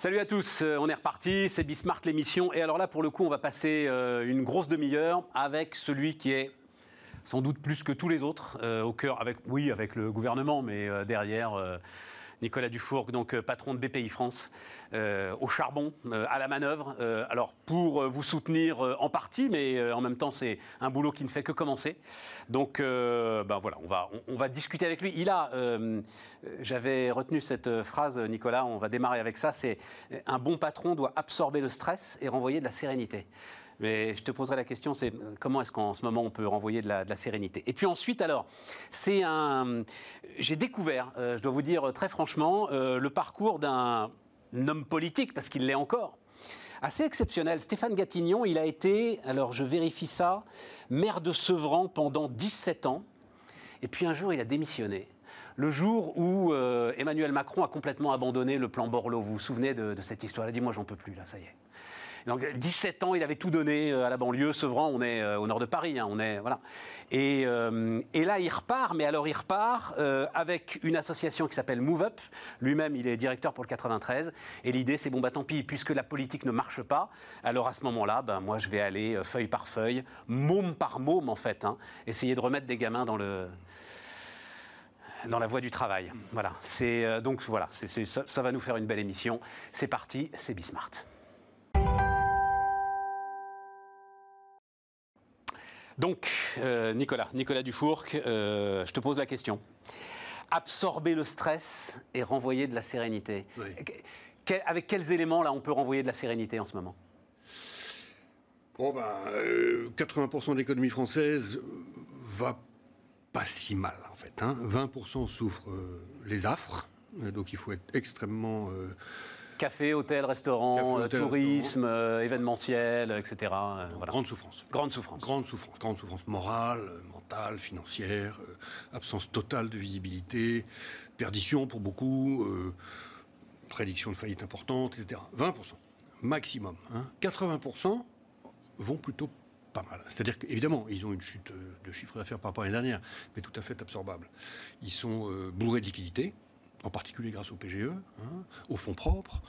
Salut à tous, euh, on est reparti, c'est Bismart l'émission. Et alors là, pour le coup, on va passer euh, une grosse demi-heure avec celui qui est sans doute plus que tous les autres euh, au cœur, avec, oui, avec le gouvernement, mais derrière Nicolas Dufourc, donc euh, patron de BPI France, euh, au charbon, euh, à la manœuvre. alors pour vous soutenir en partie, mais en même temps c'est un boulot qui ne fait que commencer. Donc ben voilà, on va, on, va discuter avec lui. Il a, j'avais retenu cette phrase, Nicolas, on va démarrer avec ça. C'est un bon patron doit absorber le stress et renvoyer de la sérénité. Mais je te poserai la question, c'est comment est-ce qu'en ce moment on peut renvoyer de la, sérénité? Et puis ensuite, alors, c'est un... J'ai découvert, euh, je dois vous dire très franchement, euh, le parcours d'un homme politique, parce qu'il l'est encore, assez exceptionnel. Stéphane Gatignon, il a été, alors je vérifie ça, maire de Sevran pendant 17 ans. Et puis un jour, il a démissionné. Le jour où euh, Emmanuel Macron a complètement abandonné le plan Borloo. Vous vous souvenez de, de cette histoire? Il a dit Moi, j'en peux plus, là, ça y est. Donc 17 ans, il avait tout donné euh, à la banlieue. Sevran, on est euh, au nord de Paris, hein, on est voilà. Et, euh, et, là, il repart, mais alors il repart avec une association qui s'appelle Move Up. Lui-même, il est directeur pour le 93. Et l'idée, c'est bon, bah tant pis, puisque la politique ne marche pas. Alors à ce moment-là, ben moi, je vais aller feuille par feuille, môme par môme, en fait, hein, essayer de remettre des gamins dans le dans la voie du travail. Voilà. C'est donc voilà, ça, ça, va nous faire une belle émission. C'est parti, c'est Bismart. Donc, euh, Nicolas, Nicolas Dufourc, euh, je te pose la question. Absorber le stress et renvoyer de la sérénité. avec quels éléments, là, on peut renvoyer de la sérénité en ce moment? Bon, ben, 80% de l'économie française va pas si mal, en fait. 20% hein. souffrent euh, les affres, donc il faut être extrêmement Café, hôtel, restaurant, euh, tourisme, euh, événementiel, etc. Euh, grande souffrance. Grande souffrance. Grande souffrance. Grande souffrance morale, mentale, financière, absence totale de visibilité, perdition pour beaucoup, prédiction de faillite importante, etc. 20% maximum. 80% hein. vont plutôt pas mal. C'est-à-dire qu'évidemment, ils ont une chute de chiffre d'affaires par rapport à l'année dernière, mais tout à fait absorbable. Ils sont bourrés de liquidités, en particulier grâce au PGE, hein, au fonds propres.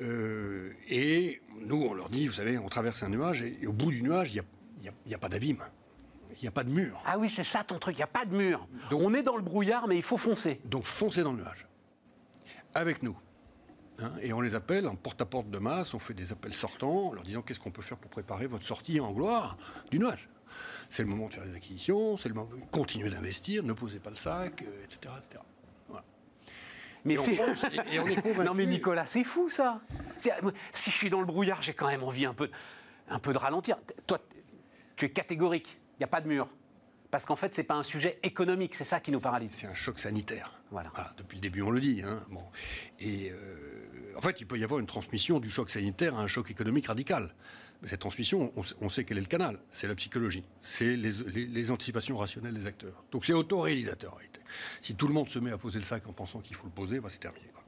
Euh, et nous, on leur dit, vous savez, on traverse un nuage, et, au bout du nuage, il n'y a, pas d'abîme. Il n'y a pas de mur. Ah oui, c'est ça ton truc, il n'y a pas de mur. Donc, on est dans le brouillard, mais il faut foncer. Donc foncer dans le nuage. Avec nous. Hein, et on les appelle en porte-à-porte de masse, on fait des appels sortants, en leur disant qu'est-ce qu'on peut faire pour préparer votre sortie en gloire du nuage? C'est le moment de faire des acquisitions, c'est le moment de continuer d'investir, ne posez pas le sac, etc., euh, etc. Mais c'est. Non, mais Nicolas, c'est fou ça. Si je suis dans le brouillard, j'ai quand même envie un peu, un peu de ralentir. Toi, tu es catégorique. Il n'y a pas de mur. Parce qu'en fait, ce n'est pas un sujet économique, c'est ça qui nous paralyse. C'est un choc sanitaire. Voilà. depuis le début, on le dit. Hein. Bon. Et euh, en fait, il peut y avoir une transmission du choc sanitaire à un choc économique radical. Mais cette transmission, on, sait quel est le canal. C'est la psychologie. C'est les, anticipations rationnelles des acteurs. Donc c'est autoréalisateur en réalité. Si tout le monde se met à poser le sac en pensant qu'il faut le poser, bah, c'est terminé. Quoi.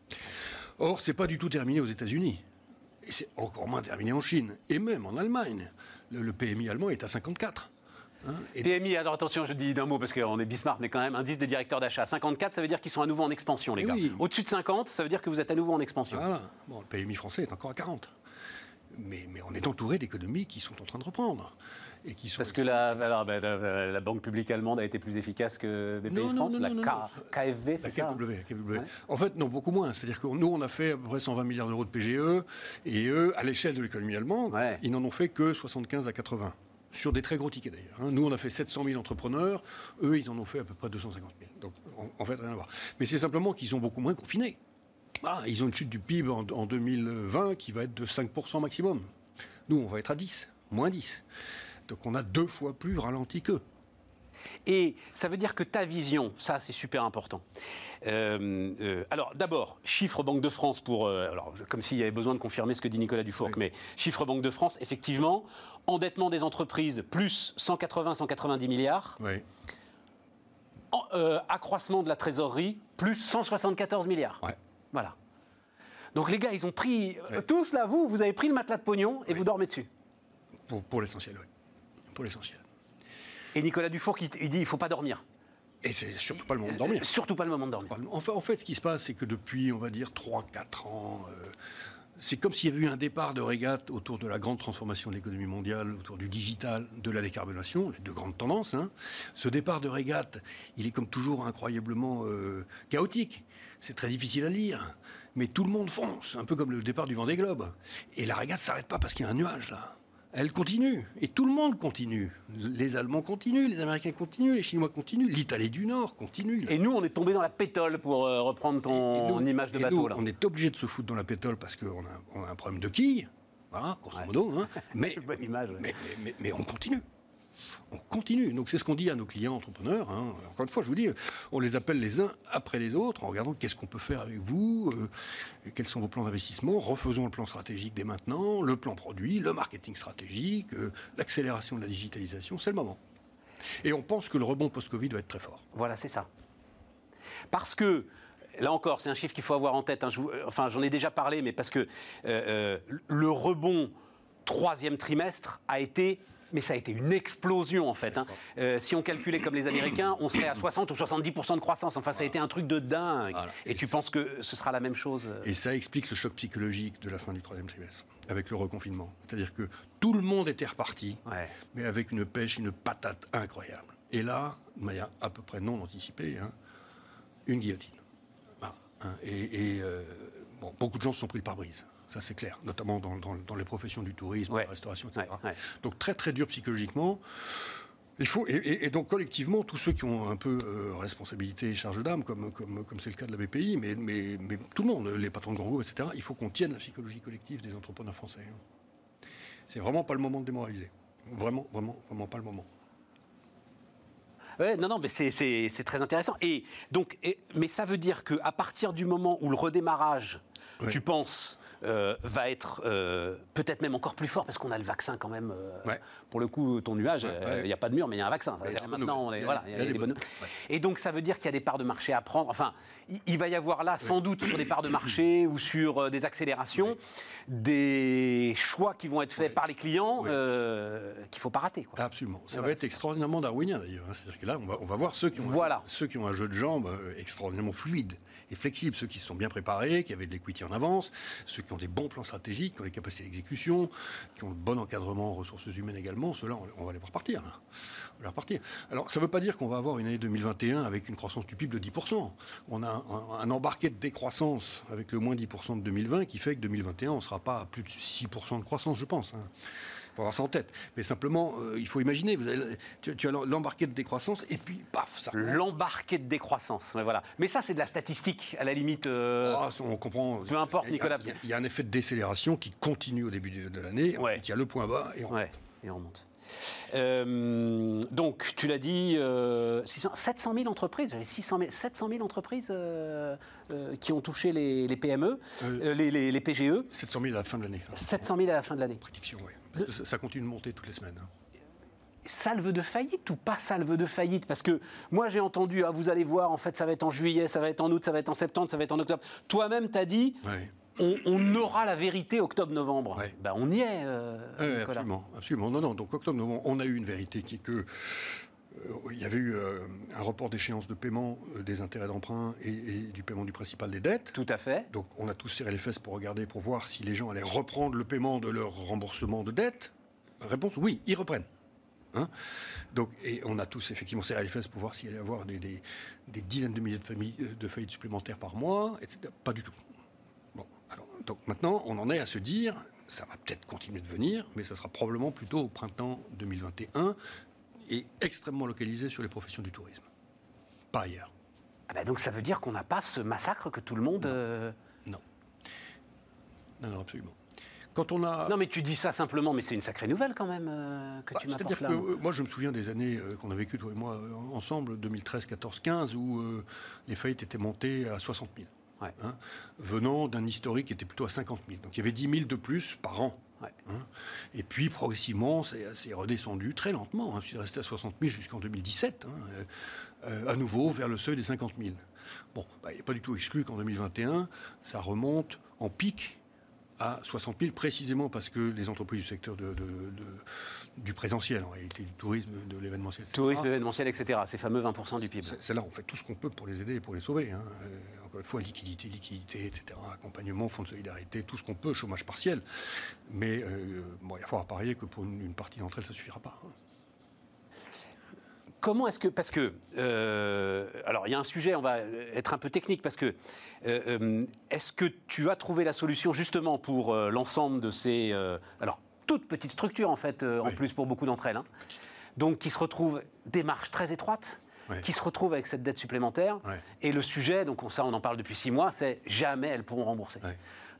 Or, c'est pas du tout terminé aux États-Unis. Et c'est encore moins terminé en Chine. Et même en Allemagne. le PMI allemand est à 54. Hein, PMI, alors attention, je dis d'un mot parce qu'on est Bismarck, mais quand même, indice des directeurs d'achat. 54, ça veut dire qu'ils sont à nouveau en expansion, les gars. Au-dessus de 50, ça veut dire que vous êtes à nouveau en expansion. Voilà. Bon, le PMI français est encore à 40. Mais, mais, on est entouré d'économies qui sont en train de reprendre. Et qui sont Parce que la, ben, la, banque publique allemande a été plus efficace que BPI non, France, non, non, la KFV, c'est ça KFW, KFW. En fait, non, beaucoup moins. C'est-à-dire que nous, on a fait à peu près 120 milliards d'euros de PGE, et eux, à l'échelle de l'économie allemande, ils n'en ont fait que 75 à 80 sur des très gros tickets d'ailleurs. Hein. Nous, on a fait 700 000 entrepreneurs, eux, ils en ont fait à peu près 250 000. Donc, en, fait, rien à voir. Mais c'est simplement qu'ils sont beaucoup moins confinés. Ah, ils ont une chute du PIB en, 2020 qui va être de 5% maximum. Nous, on va être à 10, moins 10. Donc on a deux fois plus ralenti qu'eux. Et ça veut dire que ta vision, ça c'est super important. Euh, euh, alors d'abord, chiffre Banque de France pour, euh, alors comme s'il y avait besoin de confirmer ce que dit Nicolas Dufourc, mais chiffre Banque de France, effectivement, endettement des entreprises plus 180-190 milliards. Oui. accroissement de la trésorerie plus 174 milliards. Ouais. Voilà. Donc les gars, ils ont pris, tous là, vous, vous avez pris le matelas de pognon et vous dormez dessus. Pour, pour l'essentiel, oui. Pour l'essentiel. Et Nicolas Dufour, il, dit il ne faut pas dormir. Et c'est surtout pas le moment de dormir. Surtout pas le moment de dormir. En fait, en fait ce qui se passe, c'est que depuis, on va dire, 3-4 ans, euh, c'est comme s'il y avait eu un départ de régate autour de la grande transformation de l'économie mondiale, autour du digital, de la décarbonation, les deux grandes tendances. Hein. Ce départ de régate, il est comme toujours incroyablement euh, chaotique. C'est très difficile à lire. Mais tout le monde fonce, un peu comme le départ du Vendée Globe. Et la régate ne s'arrête pas parce qu'il y a un nuage là elle continue. Et tout le monde continue. Les Allemands continuent, les Américains continuent, les Chinois continuent, l'Italie du Nord continue. Et nous, on est tombé dans la pétole, pour euh, reprendre ton image de bateau. On est obligé de se foutre dans la pétole parce qu'on a, un problème de quilles, voilà, grosso modo. Hein. Mais, mais, on continue on continue. Donc c'est ce qu'on dit à nos clients entrepreneurs. Hein. Encore une fois, je vous dis, on les appelle les uns après les autres en regardant qu'est-ce qu'on peut faire avec vous, euh, quels sont vos plans d'investissement, refaisons le plan stratégique dès maintenant, le plan produit, le marketing stratégique, euh, l'accélération de la digitalisation, c'est le moment. Et on pense que le rebond post-Covid va être très fort. Voilà, c'est ça. Parce que là encore, c'est un chiffre qu'il faut avoir en tête. Hein. enfin, j'en ai déjà parlé, mais parce que euh, le rebond troisième trimestre a été mais ça a été une explosion en fait. Hein. Euh, si on calculait comme les Américains, on serait à 60 ou 70% de croissance. Enfin, ça a été un truc de dingue. Et, tu penses que ce sera la même chose euh Et ça explique le choc psychologique de la fin du troisième trimestre, avec le reconfinement. C'est-à-dire que tout le monde était reparti, mais avec une pêche, une patate incroyable. Et là, Maya, à peu près non anticipé, hein, une guillotine. Hein. et, euh, bon, beaucoup de gens se sont pris le pare-brise. Ça, c'est clair, notamment dans, les professions du tourisme, la restauration, etc. Donc très, très dur psychologiquement. Il faut, et, donc collectivement, tous ceux qui ont un peu euh, responsabilité et charge d'âme, comme comme comme c'est le cas de la BPI, mais, mais, mais tout le monde, les patrons de grands groupes, etc. Il faut qu'on tienne la psychologie collective des entrepreneurs français. Hein. C'est vraiment pas le moment de démoraliser. Vraiment, vraiment, vraiment pas le moment. Ouais, non, non, mais c'est très intéressant. Et donc, mais ça veut dire qu'à partir du moment où le redémarrage, tu penses, euh, va être euh, peut-être même encore plus fort parce qu'on a le vaccin quand même. Euh, pour le coup, ton nuage, il n'y a pas de mur, mais il y a un vaccin. Maintenant, on est, voilà, y a, des bonnes... Et donc, ça veut dire qu'il y a des parts de marché à prendre. Enfin, il, va y avoir là, sans doute, sur des parts de marché ou sur des accélérations, des choix qui vont être faits par les clients qu'il ne faut pas rater. Quoi. Absolument. Ça va être extraordinairement darwinien d'ailleurs. Hein. C'est-à-dire que là, on va, on va voir ceux qui, ont voilà. ceux qui ont un jeu de jambes extraordinairement fluide et flexibles, ceux qui se sont bien préparés, qui avaient de l'equity en avance, ceux qui ont des bons plans stratégiques, qui ont les capacités d'exécution, qui ont le bon encadrement en ressources humaines également, ceux-là, on va les voir partir. On va repartir. Alors, ça ne veut pas dire qu'on va avoir une année 2021 avec une croissance du PIB de 10%. On a un, embarqué de décroissance avec le moins 10% de 2020 qui fait que 2021, on ne sera pas à plus de 6% de croissance, je pense. Hein faut avoir ça en tête. Mais simplement, euh, il faut imaginer, vous avez, tu, as l'embarqué de décroissance et puis paf, ça. L'embarqué de décroissance, mais voilà. Mais ça, c'est de la statistique, à la limite. Euh, ah, on comprend. Peu importe, Nicolas. Il y, a un effet de décélération qui continue au début de, l'année. Il y a le point bas et on ouais, Et on monte. Euh, donc, tu l'as dit, 700 000 entreprises, 600 700 000 entreprises qui ont touché les, PME, les, les, PGE. 700 000 à la fin de l'année. 700 000 à la fin de l'année. Prédiction, oui. Ça continue de monter toutes les semaines. Hein. Salve de faillite ou pas salve de faillite? Parce que moi j'ai entendu, ah, vous allez voir, en fait ça va être en juillet, ça va être en août, ça va être en septembre, ça va être en octobre. Toi-même tu as dit, on, aura la vérité octobre-novembre. Ben, on y est. Euh, absolument, absolument. Non, non, donc octobre-novembre, on a eu une vérité qui est que. Euh, il y avait eu euh, un report d'échéance de paiement des intérêts d'emprunt et, du paiement du principal des dettes. Tout à fait. Donc on a tous serré les fesses pour regarder, pour voir si les gens allaient reprendre le paiement de leur remboursement de dettes. Réponse oui, ils reprennent. Hein donc, et on a tous effectivement serré les fesses pour voir s'il allait y avoir des, dizaines de milliers de, familles, de faillites supplémentaires par mois, etc. Pas du tout. Bon, alors, donc maintenant, on en est à se dire, ça va peut-être continuer de venir, mais ça sera probablement plutôt au printemps 2021 et extrêmement localisé sur les professions du tourisme. Pas ailleurs. Ah ben donc ça veut dire qu'on n'a pas ce massacre que tout le monde... Non. Euh, non. Non, non, absolument. Quand on a... Non, mais tu dis ça simplement, mais c'est une sacrée nouvelle quand même euh, que bah, tu C'est-à-dire que euh, moi, je me souviens des années qu'on a vécues, toi et moi, ensemble, 2013, 14, 15, où les faillites étaient montées à 60 000. Hein, venant d'un historique qui était plutôt à 50 000. Donc il y avait 10 000 de plus par an Hein. et puis progressivement, c'est redescendu très lentement. Hein, c'est resté à 60 000 jusqu'en 2017, hein, euh, à nouveau vers le seuil des 50 000. Bon, bah, il n'est pas du tout exclu qu'en 2021, ça remonte en pic à 60 000, précisément parce que les entreprises du secteur de, du présentiel, en réalité, du tourisme, de l'événementiel, etc. Tourisme, événementiel, etc. Ces fameux 20% du PIB. C'est là, on fait tout ce qu'on peut pour les aider et pour les sauver. Euh, encore une fois, liquidité, liquidité, etc., accompagnement, fonds de solidarité, tout ce qu'on peut, chômage partiel. Mais bon, il va falloir parier que pour une, partie d'entre elles, ça ne suffira pas. Hein. Comment est-ce que. Parce que. alors, il y a un sujet, on va être un peu technique, parce que. est-ce que tu as trouvé la solution justement pour l'ensemble de ces. alors, toutes petites structures, en fait, en plus pour beaucoup d'entre elles. Hein, donc, qui se retrouvent des marges très étroites qui se retrouvent avec cette dette supplémentaire. Et le sujet, donc ça on en parle depuis six mois, c'est jamais elles pourront rembourser.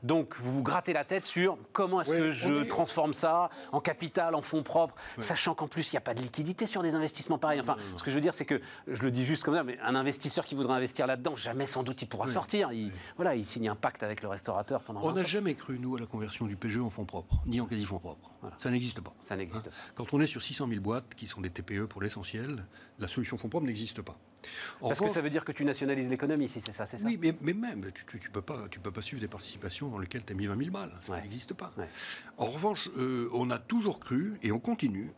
Donc, vous vous grattez la tête sur comment est-ce que je transforme ça en capital, en fonds propres, sachant qu'en plus, il n'y a pas de liquidité sur des investissements pareils. Enfin, ce que je veux dire, c'est que, je le dis juste comme ça, mais un investisseur qui voudrait investir là-dedans, jamais sans doute il pourra sortir. Il, voilà, il signe un pacte avec le restaurateur pendant On n'a jamais cru, nous, à la conversion du PGE en fonds propres, ni en quasi-fonds propres. Ça n'existe pas. Ça n'existe hein Quand on est sur 600 000 boîtes, qui sont des TPE pour l'essentiel, la solution fonds propres n'existe pas. Parce que ça veut dire que tu nationalises l'économie, si c'est ça, c'est ça. Oui, mais, même, tu ne peux, pas, tu peux pas suivre des participations dans lesquelles tu as mis 20 000 balles. Ça n'existe pas. En revanche, euh, on a toujours cru, et on continue,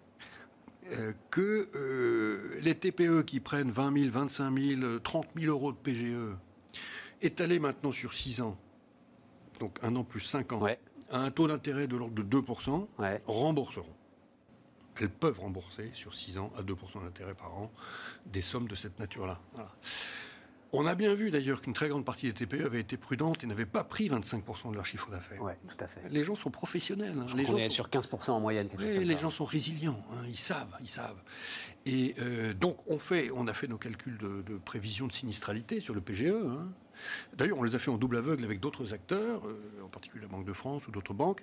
euh, que euh, les TPE qui prennent 20 000, 25 000, 30 000 euros de PGE, étalés maintenant sur 6 ans, donc un an plus 5 ans, à un taux d'intérêt de l'ordre de 2%, rembourseront elles peuvent rembourser sur 6 ans à 2% d'intérêt par an des sommes de cette nature-là. On a bien vu d'ailleurs qu'une très grande partie des TPE avait été prudente et n'avait pas pris 25% de leur chiffre d'affaires. Oui, tout à fait. Les gens sont professionnels. Hein. les gens est sur 15% en moyenne. les gens sont résilients. Hein. Ils savent, ils savent. Et euh, donc on fait, on a fait nos calculs de, prévision de sinistralité sur le PGE. Hein. D'ailleurs, on les a fait en double aveugle avec d'autres acteurs, euh, en particulier la Banque de France ou d'autres banques.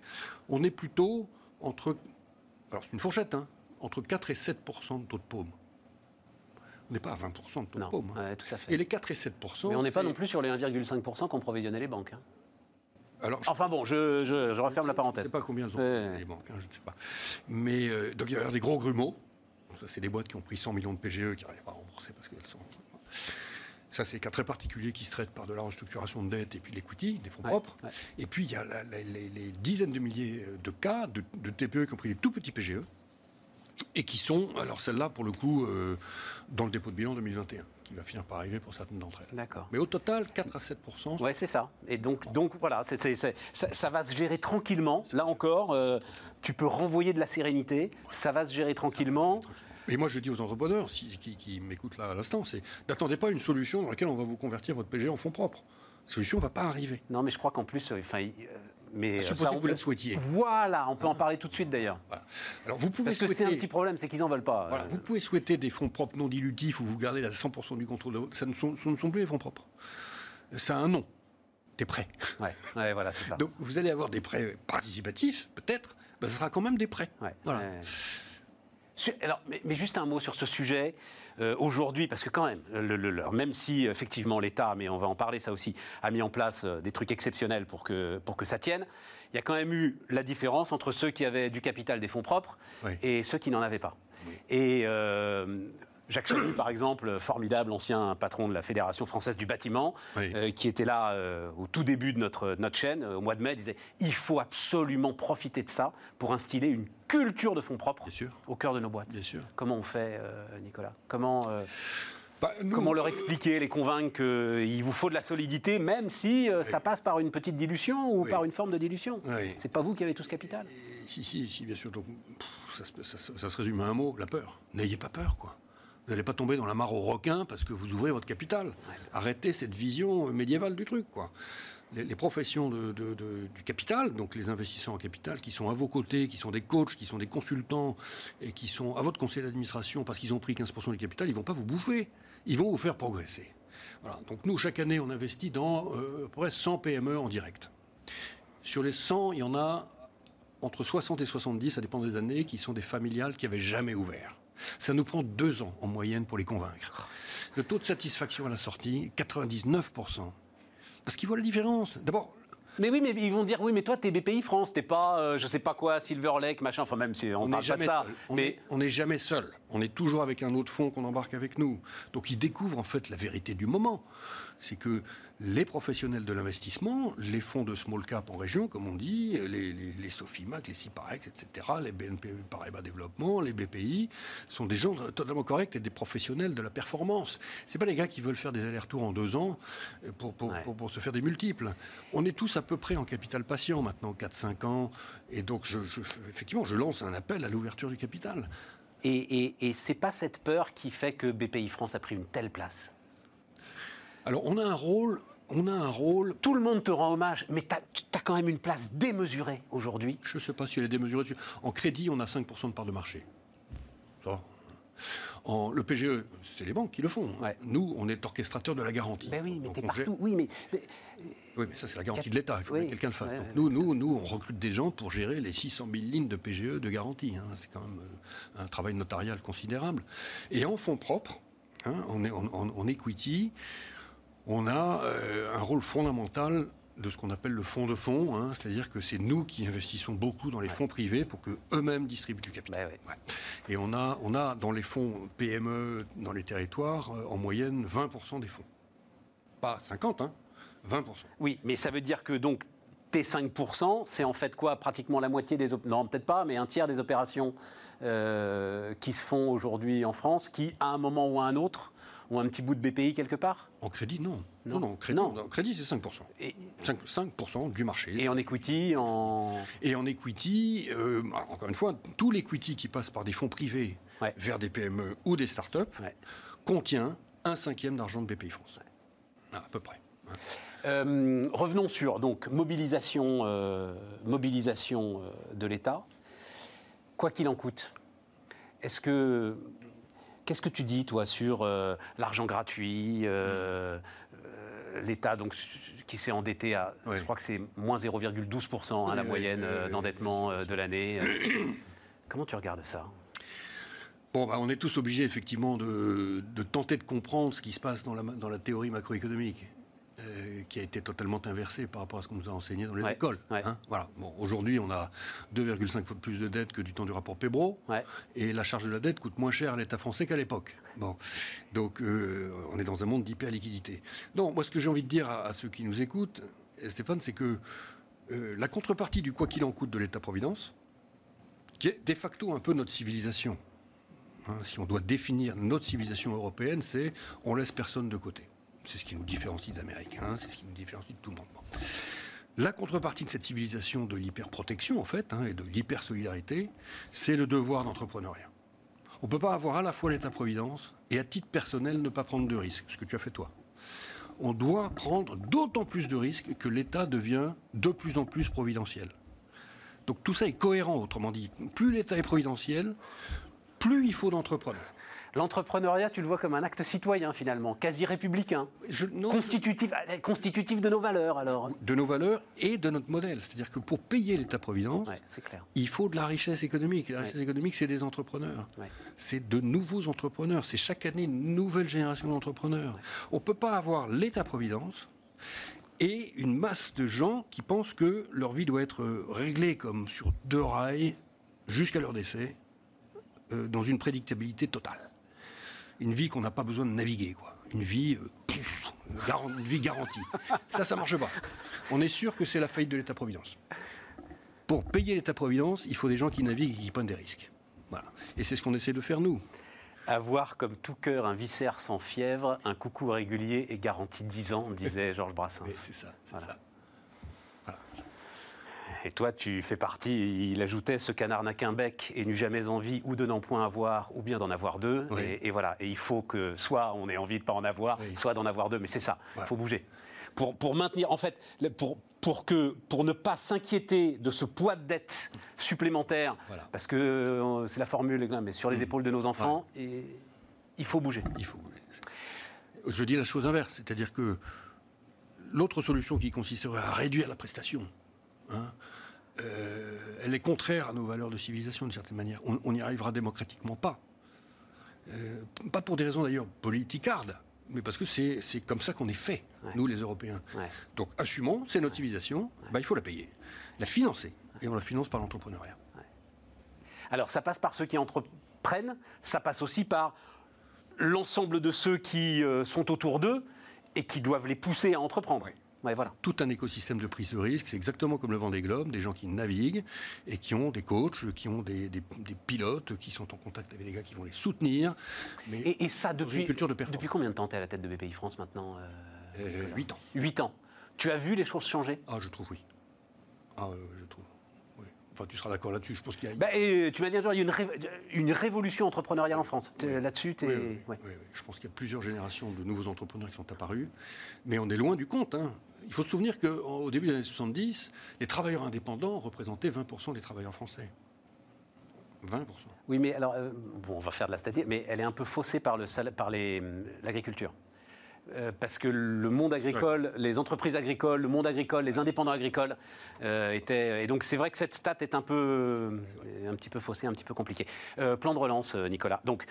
On est plutôt entre alors c'est une fourchette, hein, entre 4 et 7% de taux de paume. On n'est pas à 20% de taux de paume. Hein. tout à fait. Et les 4 et 7 Mais on n'est pas non plus sur les 1,5% qu'ont provisionné les banques. Hein. Alors, enfin bon, je, je, referme la parenthèse. Je ne sais pas combien elles ont les banques, je ne sais pas. Mais euh, donc il y a des gros grumeaux. Ça, c'est des boîtes qui ont pris 100 millions de PGE qui n'arrivent pas à rembourser parce qu'elles sont. Ça, c'est des cas très particuliers qui se traitent par de la restructuration de dette et puis l'equity, des fonds propres. Et puis, il y a les, dizaines de milliers de cas de, TPE qui ont pris des tout petits PGE et qui sont, alors celles-là, pour le coup, euh, dans le dépôt de bilan 2021 qui va finir par arriver pour certaines d'entre elles. D'accord. Mais au total, 4 à 7% Oui, c'est ça. Et donc, donc voilà, ça, va se gérer tranquillement. Là encore, euh, tu peux renvoyer de la sérénité. Ça va se gérer tranquillement. Et moi, je dis aux entrepreneurs qui, m'écoutent là à l'instant, c'est n'attendez pas une solution dans laquelle on va vous convertir votre PG en fonds propres. La solution ne va pas arriver. Non, mais je crois qu'en plus, euh, enfin, euh, mais ça, on vous la souhaitiez. Voilà, on peut en parler tout de suite d'ailleurs. Alors vous pouvez Parce que c'est un petit problème, c'est qu'ils n'en veulent pas. Voilà, Vous pouvez souhaiter des fonds propres non dilutifs où vous gardez la 100% du contrôle. De... Ça ne sont, ce ne sont plus les fonds propres. Ça a un nom. Des prêts. Ouais, ouais voilà, c'est ça. Donc vous allez avoir des prêts participatifs, peut-être. Ben, ce sera quand même des prêts. Ouais, voilà. Alors, mais, juste un mot sur ce sujet. Euh, aujourd'hui, parce que quand même, même si effectivement l'État, mais on va en parler ça aussi, a mis en place euh, des trucs exceptionnels pour que, pour que ça tienne, il y a quand même eu la différence entre ceux qui avaient du capital des fonds propres et ceux qui n'en avaient pas. Et euh, Jacques Chenu, par exemple, formidable ancien patron de la Fédération française du bâtiment, euh, qui était là euh, au tout début de notre, notre chaîne, euh, au mois de mai, disait il faut absolument profiter de ça pour instiller une culture de fonds propres au cœur de nos boîtes. Bien sûr. Comment on fait, Nicolas? Comment bah, Comment leur expliquer, les convaincre qu'il vous faut de la solidité, même si ça passe par une petite dilution ou par une forme de dilution? C'est pas vous qui avez tout ce capital? Si, si, si, bien sûr. Donc, ça, ça, se résume à un mot la peur. N'ayez pas peur, quoi. Vous n'allez pas tomber dans la mare au requin parce que vous ouvrez votre capital. Arrêtez cette vision médiévale du truc, quoi. Les, professions du capital, donc les investisseurs en capital, qui sont à vos côtés, qui sont des coachs, qui sont des consultants et qui sont à votre conseil d'administration parce qu'ils ont pris 15% du capital, ils vont pas vous bouffer. Ils vont vous faire progresser. Voilà. Donc nous, chaque année, on investit dans euh, à peu près 100 PME en direct. Sur les 100, il y en a entre 60 et 70, ça dépend des années, qui sont des familiales qui n'avaient jamais ouvert. Ça nous prend deux ans en moyenne pour les convaincre. Le taux de satisfaction à la sortie, 99%. Parce qu'ils voient la différence. D'abord, Mais oui, mais ils vont dire oui, mais toi, t'es BPI France, t'es pas, euh, je sais pas quoi, Silver Lake, machin. Enfin, même si on, On parle n'est pas de jamais ça. seul. On mais est- on n'est jamais seul. On est toujours avec un autre fonds qu'on embarque avec nous. Donc ils découvrent en fait la vérité du moment. C'est que les professionnels de l'investissement, les fonds de small cap en région, comme on dit, les, les, les Sofimac, les Ciparex, etc., les BNP Paribas Développement, les BPI, sont des gens totalement corrects et des professionnels de la performance. C'est pas les gars qui veulent faire des allers-retours en deux ans euh, pour, pour, Ouais. pour- pour se faire des multiples. On est tous à peu près en capital patient maintenant, 4-5 ans. Et donc, je, je- je- effectivement, je lance un appel à l'ouverture du capital. et, et, et c'est pas cette peur qui fait que BPI France a pris une telle place? Alors, on a un rôle. On a un rôle. Tout le monde te rend hommage, mais t'as as quand même une place démesurée aujourd'hui. Je ne sais pas si elle est démesurée. En crédit, on a 5% de part de marché. Ça. En, le PGE, c'est les banques qui le font. Ouais. Nous, on est orchestrateur de la garantie. Ben oui, mais Donc, partout. gère- Oui, mais, mais- Oui, mais ça, c'est la garantie de l'État. Il faut Oui. que quelqu'un le fasse. Ouais, Donc, ouais, nous, nous, nous, on recrute des gens pour gérer les 600 000 lignes de PGE de garantie. hein. C'est quand même euh, un travail notarial considérable. Et en fonds propres, hein, en- en- en equity, on a euh, un rôle fondamental de ce qu'on appelle le fonds de fonds, hein. c'est-à-dire que c'est nous qui investissons beaucoup dans les fonds privés pour que eux-mêmes distribuent du capital. Ouais. Ouais. Et on a, on a dans les fonds PME dans les territoires euh, en moyenne 20% des fonds. Pas 50, hein, 20%. oui, mais ça veut dire que donc tes 5%, c'est en fait quoi? Pratiquement la moitié des op- non peut-être pas, mais un tiers des opérations euh, qui se font aujourd'hui en France, qui à un moment ou à un autre ont un petit bout de BPI quelque part. En crédit, non. Non. Non, non, crédit, Non. crédit, c'est 5%. Et, 5%, 5% du marché. et en equity, en Et en equity, euh, encore une fois, tout l'equity qui passe par des fonds privés Ouais. vers des PME ou des startups Ouais. contient un cinquième d'argent de BPI France. Ah, à peu près. hein. Euh, revenons sur donc mobilisation, euh, mobilisation de l'État. Quoi qu'il en coûte, est-ce que qu'est-ce que tu dis toi sur euh, l'argent gratuit, euh, euh, l'État donc qui s'est endetté à, je crois que c'est moins 0,12% hein, la Oui, moyenne oui, d'endettement de l'année. Comment tu regardes ça? Bon, bah, on est tous obligés effectivement de, de tenter de comprendre ce qui se passe dans la, dans la théorie macroéconomique, euh, qui a été totalement inversée par rapport à ce qu'on nous a enseigné dans les Ouais, écoles. ouais. hein. voilà. Bon, aujourd'hui, on a 2,5 fois plus de dette que du temps du rapport Pébro, Ouais. et la charge de la dette coûte moins cher à l'État français qu'à l'époque. Bon, donc euh, on est dans un monde d'hyper-liquidité. Non, moi, ce que j'ai envie de dire à, à ceux qui nous écoutent, euh, Stéphane, c'est que euh, la contrepartie du quoi qu'il en coûte de l'État-providence, qui est de facto un peu notre civilisation, Hein, si on doit définir notre civilisation européenne, c'est on laisse personne de côté. C'est ce qui nous différencie des Américains, c'est ce qui nous différencie de tout le monde. La contrepartie de cette civilisation de l'hyperprotection, en fait, hein, et de l'hypersolidarité, c'est le devoir d'entrepreneuriat. On ne peut pas avoir à la fois l'État-providence et à titre personnel ne pas prendre de risques, ce que tu as fait toi. On doit prendre d'autant plus de risques que l'État devient de plus en plus providentiel. Donc tout ça est cohérent, autrement dit. Plus l'État est providentiel, plus il faut d'entrepreneurs. L'entrepreneuriat, tu le vois comme un acte citoyen finalement, quasi républicain, Je- non, constitutif, constitutif de nos valeurs alors. de nos valeurs et de notre modèle. C'est-à-dire que pour payer l'État-providence, Ouais, il faut de la richesse économique. La richesse économique, c'est des entrepreneurs. Ouais. C'est de nouveaux entrepreneurs. C'est chaque année une nouvelle génération d'entrepreneurs. On ne peut pas avoir l'État-providence et une masse de gens qui pensent que leur vie doit être euh, réglée comme sur deux rails jusqu'à leur décès, euh, dans une prédictabilité totale. Une vie qu'on n'a pas besoin de naviguer, quoi. Une vie, euh, pff, une vie garantie. Ça, ça marche pas. On est sûr que c'est la faillite de l'État-providence. Pour payer l'État-providence, il faut des gens qui naviguent et qui prennent des risques. Voilà. Et c'est ce qu'on essaie de faire nous. Avoir comme tout cœur un viscère sans fièvre, un coucou régulier et garanti 10 ans, disait Georges Brassens. C'est ça, c'est Voilà. ça. Et toi, tu fais partie, il ajoutait, ce canard n'a qu'un bec et n'eut jamais envie ou de n'en point avoir, ou bien d'en avoir deux. Oui. Et, et voilà, et il faut que soit on ait envie de pas en avoir, Oui. soit d'en avoir deux. Mais c'est ça, il faut bouger. Pour, pour maintenir, en fait, pour, pour, que, pour ne pas s'inquiéter de ce poids de dette supplémentaire, Voilà. parce que euh, c'est la formule, mais sur les épaules de nos enfants, et il faut bouger. Il faut. Je dis la chose inverse, c'est-à-dire que l'autre solution qui consisterait à réduire la prestation, hein, euh, elle est contraire à nos valeurs de civilisation d'une certaine manière. On n'y arrivera démocratiquement pas. Euh, pas pour des raisons d'ailleurs politicardes, mais parce que c'est comme ça qu'on est fait, nous les Européens. Donc assumons, c'est notre civilisation, bah, il faut la payer, la financer, et on la finance par l'entrepreneuriat. Alors ça passe par ceux qui entreprennent, ça passe aussi par l'ensemble de ceux qui euh, sont autour d'eux et qui doivent les pousser à entreprendre. Voilà. Tout un écosystème de prise de risque, c'est exactement comme le vent des globes, des gens qui naviguent et qui ont des coachs, qui ont des, pilotes, qui sont en contact avec les gars qui vont les soutenir. Mais et, ça, depuis, de depuis combien de temps tu es à la tête de BPI France maintenant 8 euh, euh, ans. 8 ans. Tu as vu les choses changer? Ah, je trouve oui. Ah, je trouve. Enfin, tu seras d'accord là-dessus. Je pense qu'il y a. Bah, et, tu m'as dit il y a une, révolution entrepreneuriale en France. Là-dessus, tu oui, oui, Je pense qu'il y a plusieurs générations de nouveaux entrepreneurs qui sont apparus. Mais on est loin du compte. Hein. Il faut se souvenir qu'au début des années 70, les travailleurs indépendants représentaient 20% des travailleurs français. 20%. Oui, mais alors, euh, bon, on va faire de la statistique, mais elle est un peu faussée par l'agriculture. Euh, parce que le monde agricole, les entreprises agricoles, le monde agricole, les indépendants agricoles euh, étaient. Et donc c'est vrai que cette stat est un peu, un petit peu faussée, un petit peu compliquée. Euh, plan de relance, Nicolas. Donc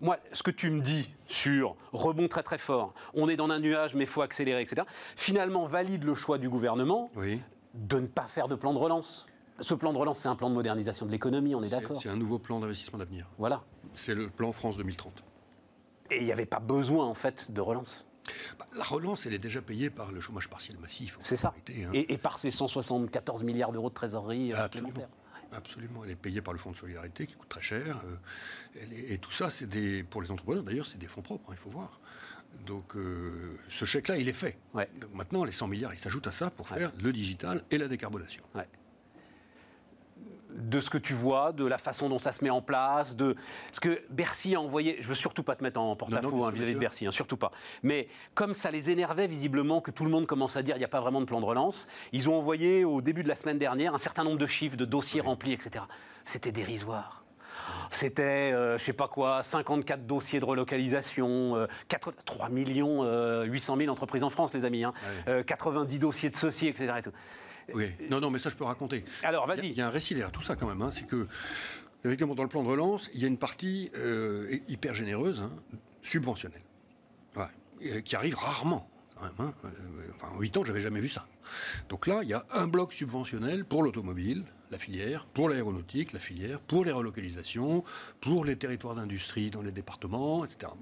moi, ce que tu me dis sur rebond très très fort, on est dans un nuage, mais il faut accélérer, etc. Finalement, valide le choix du gouvernement de ne pas faire de plan de relance. Ce plan de relance, c'est un plan de modernisation de l'économie, on est, d'accord C'est un nouveau plan d'investissement d'avenir. Voilà. C'est le plan France 2030. Et il n'y avait pas besoin, en fait, de relance. Bah, la relance, elle est déjà payée par le chômage partiel massif. C'est ça. Hein. Et, par ces 174 milliards d'euros de trésorerie euh, Absolument. Absolument, elle est payée par le fonds de solidarité qui coûte très cher. Euh, et tout ça, c'est des, pour les entrepreneurs, d'ailleurs, c'est des fonds propres, hein, il faut voir. Donc euh, ce chèque-là, il est fait. Donc maintenant, les 100 milliards, ils s'ajoutent à ça pour faire le digital et la décarbonation de ce que tu vois, de la façon dont ça se met en place, de ce que Bercy a envoyé. Je veux surtout pas te mettre en porte-à-faux hein, vis-à-vis de Bercy, hein, surtout pas. Mais comme ça les énervait visiblement que tout le monde commence à dire il n'y a pas vraiment de plan de relance, ils ont envoyé au début de la semaine dernière un certain nombre de chiffres, de dossiers remplis, etc. C'était dérisoire. C'était, je euh, je sais pas quoi, 54 dossiers de relocalisation, 4, 3 millions 800 000 entreprises en France, les amis, 90 hein. euh, dossiers de ceci, etc. Et tout. Oui, non, non, mais ça je peux raconter. Alors vas-y. Il y, a un récit derrière tout ça quand même. Hein. c'est que, effectivement, dans le plan de relance, il y a une partie euh, hyper généreuse, hein, subventionnelle, qui arrive rarement. Hein. Euh, enfin, en 8 ans, j'avais jamais vu ça. Donc là, il y a un bloc subventionnel pour l'automobile, la filière, pour l'aéronautique, la filière, pour les relocalisations, pour les territoires d'industrie dans les départements, etc.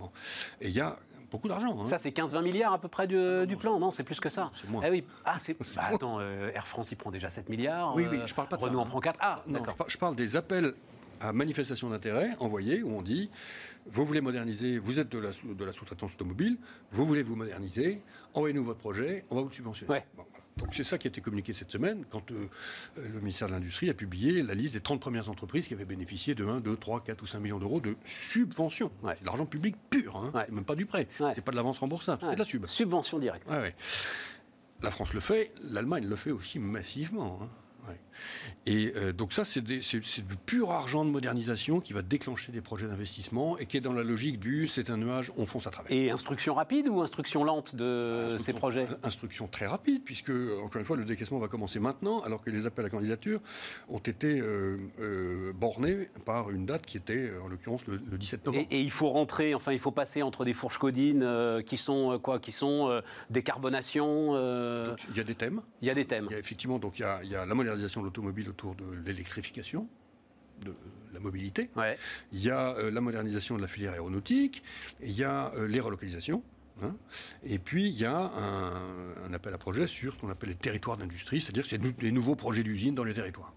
Et il y a beaucoup d'argent. Hein. Ça, c'est 15-20 milliards à peu près du, ah plan, non C'est plus que ça. C'est moins. Ah oui. Ah, c'est. Bah, attends, euh, Air France, il prend déjà 7 milliards. Oui, oui, je parle pas de Renault en prend 4. Ah, non, je parle, des appels à manifestation d'intérêt envoyés où on dit vous voulez moderniser, vous êtes de la, de la sous-traitance automobile, vous voulez vous moderniser, envoyez-nous votre projet, on va vous subventionner. Ouais. Donc c'est ça qui a été communiqué cette semaine quand euh, le ministère de l'Industrie a publié la liste des 30 premières entreprises qui avaient bénéficié de 1, 2, 3, 4 ou 5 millions d'euros de subventions. C'est de l'argent public pur, hein. même pas du prêt. C'est pas de l'avance remboursable, c'est de la sub. Subvention directe. La France le fait, l'Allemagne le fait aussi massivement. Hein. Et euh, donc ça, c'est du pur argent de modernisation qui va déclencher des projets d'investissement et qui est dans la logique du c'est un nuage, on fonce à travers. Et instruction rapide ou instruction lente de ces projets? Instruction très rapide, puisque, encore une fois, le décaissement va commencer maintenant, alors que les appels à candidature ont été euh, euh, bornés par une date qui était, en l'occurrence, le, 17 novembre. Et, il faut rentrer, enfin, il faut passer entre des fourches codines qui sont quoi Qui sont décarbonation Il y a des thèmes. Il y a des thèmes. Il y a, effectivement, donc il y a, il y a la modernisation de l'automobile autour de l'électrification de la mobilité. Il y a euh, la modernisation de la filière aéronautique. Il y a euh, les relocalisations. Hein. et puis, il y a un, appel à projet sur ce qu'on appelle les territoires d'industrie, c'est-à-dire c'est les nouveaux projets d'usine dans les territoires.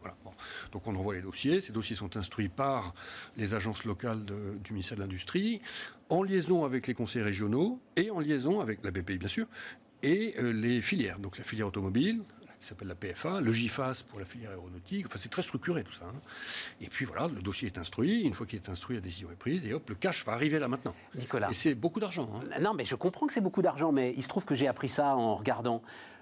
Donc, on envoie les dossiers. Ces dossiers sont instruits par les agences locales du ministère de l'Industrie, en liaison avec les conseils régionaux et en liaison avec la BPI, bien sûr, et euh, les filières. Donc, la filière automobile, qui s'appelle la PFA, le GIFAS pour la filière aéronautique. Enfin, c'est très structuré tout ça. Hein. Et puis voilà, le dossier est instruit. Une fois qu'il est instruit, la décision est prise. Et hop, le cash va arriver là maintenant. Nicolas. Et c'est beaucoup d'argent. Hein. Non, mais je comprends que c'est beaucoup d'argent, mais il se trouve que j'ai appris ça en regardant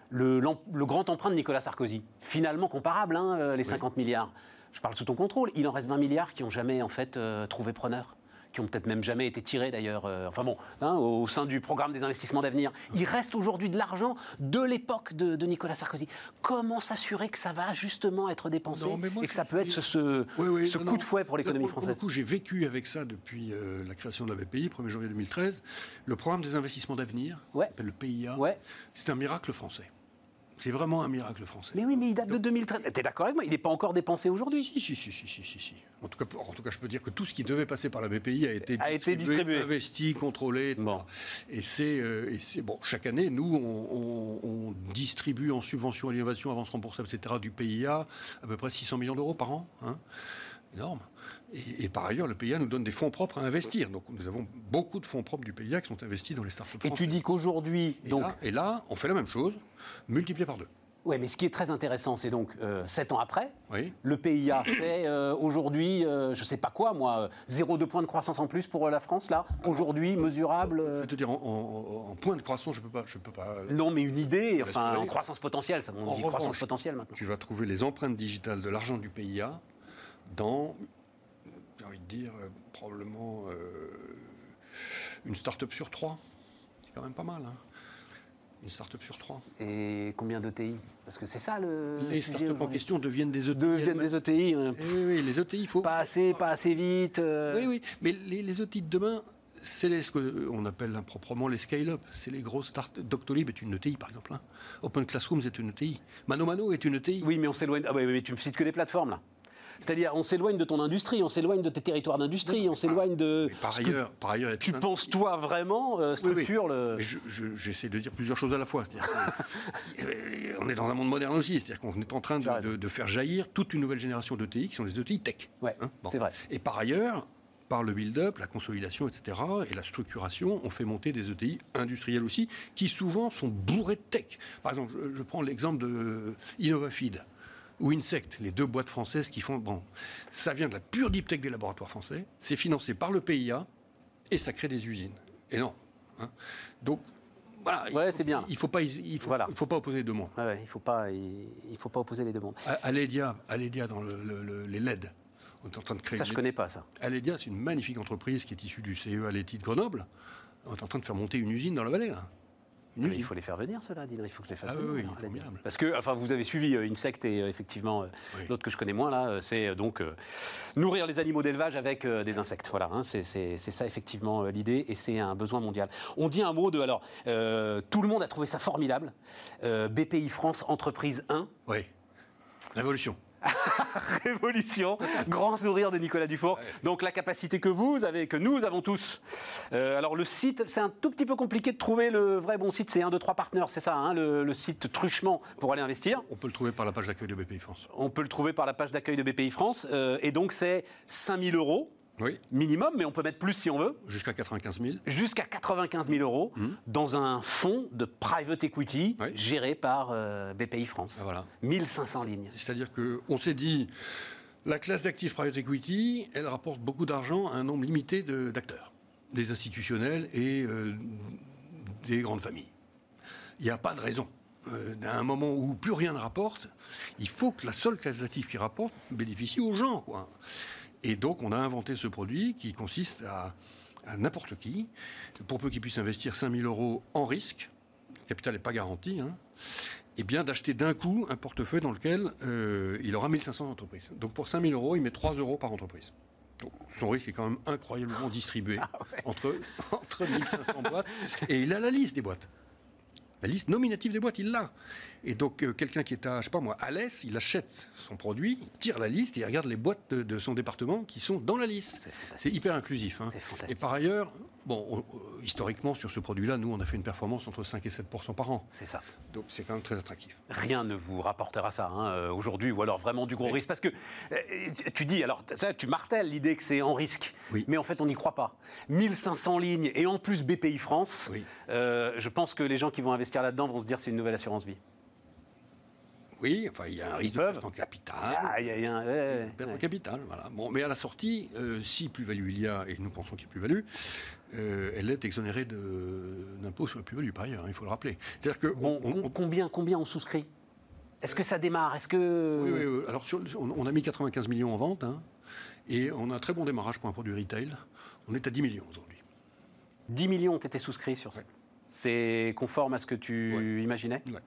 le, grand emprunt de Nicolas Sarkozy. Finalement comparable, hein, euh, les 50 milliards. Je parle sous ton contrôle. Il en reste 20 milliards qui n'ont jamais en fait euh, trouvé preneur qui ont peut-être même jamais été tirés d'ailleurs, euh, enfin bon, hein, au sein du programme des investissements d'avenir. Il reste aujourd'hui de l'argent de l'époque de, Nicolas Sarkozy. Comment s'assurer que ça va justement être dépensé et que ça peut être ce, ce, coup de fouet pour l'économie française? J'ai vécu avec ça depuis euh, la création de la BPI, 1er janvier 2013. Le programme des investissements d'avenir, ouais. le PIA, ouais. c'est un miracle français. C'est vraiment un miracle français. Mais oui, mais il date de 2013. es d'accord avec moi? Il n'est pas encore dépensé aujourd'hui si si, si, si, si, si, En tout, cas, en tout cas, je peux dire que tout ce qui devait passer par la BPI a été, a distribué, été distribué, investi, contrôlé. Bon. Et c'est euh, bon. Chaque année, nous, on, distribue en subvention à l'innovation, avance remboursable, etc., du PIA à peu près 600 millions d'euros par an. Hein énorme. Et, par ailleurs, le PIA nous donne des fonds propres à investir. Donc nous avons beaucoup de fonds propres du PIA qui sont investis dans les startups. Et tu dis qu'aujourd'hui. Donc... et là, on fait la même chose, multiplié par deux. Oui, mais ce qui est très intéressant, c'est donc euh, sept ans après, le PIA fait euh, aujourd'hui, euh, je ne sais pas quoi, moi, 0,2 points de croissance en plus pour la France, là, aujourd'hui, mesurable. Je vais te dire, en, points de croissance, je ne peux pas. Je peux pas non, mais une idée, enfin, en croissance potentielle, ça, on dit croissance potentielle maintenant. Tu vas trouver les empreintes digitales de l'argent du PIA dans envie de dire, euh, probablement euh, une start-up sur trois. C'est quand même pas mal. Hein. Une start-up sur trois. Et combien d'ETI Parce que c'est ça le. Les start-up en question deviennent des ETI. Deviennent des ETI. Oui, oui, les ETI, il faut. Pas assez, pas assez vite. Euh. Oui, oui. Mais les, les ETI de demain, c'est ce qu'on appelle improprement les scale-up. C'est les grosses start Doctolib est une ETI, par exemple. Hein. Open Classrooms est une ETI. Mano Mano est une ETI. Oui, mais on s'éloigne. Ah, oui, mais tu me cites que des plateformes, là. C'est-à-dire, on s'éloigne de ton industrie, on s'éloigne de tes territoires d'industrie, on s'éloigne de. Par ailleurs, par ailleurs, tu penses toi vraiment euh, structure le. J'essaie de dire plusieurs choses à la fois. on est dans un monde moderne aussi, c'est-à-dire qu'on est en train de, faire jaillir toute une nouvelle génération d'ETI qui sont les ETI tech. Ouais, hein, c'est vrai. Et par ailleurs, par le build-up, la consolidation, etc., et la structuration, on fait monter des ETI industriels aussi, qui souvent sont bourrés de tech. Par exemple, je, je prends l'exemple de InnovaFeed ou Insect, les deux boîtes françaises qui font. Bon, ça vient de la pure deep tech des laboratoires français, c'est financé par le PIA et ça crée des usines. Et non. Hein. Donc, voilà. Ouais, c'est bien. Il ne faut, pas, il faut, il faut pas opposer les deux mondes. Ouais, il ne faut, pas, il, faut pas opposer les deux mondes. Aledia, Aledia dans le, les LED. On est en train de créer. Ça, je ne connais pas ça. Aledia, c'est une magnifique entreprise qui est issue du CE Aleti de Grenoble. On est en train de faire monter une usine dans la vallée. Là. Il faut les faire venir, cela, Il faut que je les fasse ah venir. Oui, Parce que, enfin, vous avez suivi une euh, secte et euh, effectivement, euh, l'autre que je connais moins, là, c'est donc nourrir les animaux d'élevage avec des insectes. Voilà, hein, c'est ça effectivement l'idée et c'est un besoin mondial. On dit un mot de. Alors, tout le monde a trouvé ça formidable. BPI France, entreprise 1. Oui. Révolution. Révolution, grand sourire de Nicolas Dufour. Donc la capacité que vous avez, que nous avons tous. Euh, alors le site, c'est un tout petit peu compliqué de trouver le vrai bon site. C'est un, 2, 3 partenaires, c'est ça, hein, le, site truchement pour aller investir. On peut le trouver par la page d'accueil de BPI France. On peut le trouver par la page d'accueil de BPI France. Euh, et donc c'est 5000 euros oui. minimum, mais on peut mettre plus si on veut. Jusqu'à 95 000. Jusqu'à 95 000 euros mmh. dans un fonds de private equity géré par euh, BPI France. Voilà. 1500 lignes. C'est-à-dire qu'on s'est dit, la classe d'actifs private equity, elle rapporte beaucoup d'argent à un nombre limité d'acteurs, des institutionnels et euh, des grandes familles. Il n'y a pas de raison. Euh, à un moment où plus rien ne rapporte, il faut que la seule classe d'actifs qui rapporte bénéficie aux gens. Quoi. Et donc, on a inventé ce produit qui consiste à, n'importe qui, pour peu qu'il puisse investir 5000 euros en risque, le capital n'est pas garanti, hein, et bien d'acheter d'un coup un portefeuille dans lequel euh, il aura 1500 entreprises. Donc pour 5000 euros, il met 3 euros par entreprise. Donc son risque est quand même incroyablement distribué ah entre, entre 1500 boîtes. Et il a la liste des boîtes. La liste nominative des boîtes, il l'a. Et donc, euh, quelqu'un qui est à, je sais pas moi, à l'Est, il achète son produit, tire la liste et il regarde les boîtes de, son département qui sont dans la liste. C'est hyper inclusif. Hein. Et par ailleurs, bon, euh, historiquement, sur ce produit-là, nous, on a fait une performance entre 5 et 7% par an. C'est ça. Donc, c'est quand même très attractif. Rien ne vous rapportera ça hein, euh, aujourd'hui, ou alors vraiment du gros risque. Parce que tu dis, alors, ça, tu martèles l'idée que c'est en risque. Oui. Mais en fait, on n'y croit pas. 1500 lignes et en plus BPI France, je pense que les gens qui vont investir là-dedans vont se dire c'est une nouvelle assurance vie. Oui, enfin, il y a un risque de perte en capital. Ah, il y a, un perte en capital, voilà. Bon, mais à la sortie, euh, si plus-value il y a, et nous pensons qu'il y a plus-value, euh, elle est exonérée d'impôt sur la plus-value, par ailleurs, hein, il faut le rappeler. C'est-à-dire que... combien, combien on souscrit? Est-ce que ça démarre? Est-ce que... Oui, oui, alors on, a mis 95 millions en vente, hein, et on a un très bon démarrage pour un produit retail. On est à 10 millions aujourd'hui. 10 millions ont été souscrits sur ça. C'est conforme à ce que tu imaginais? Ouais.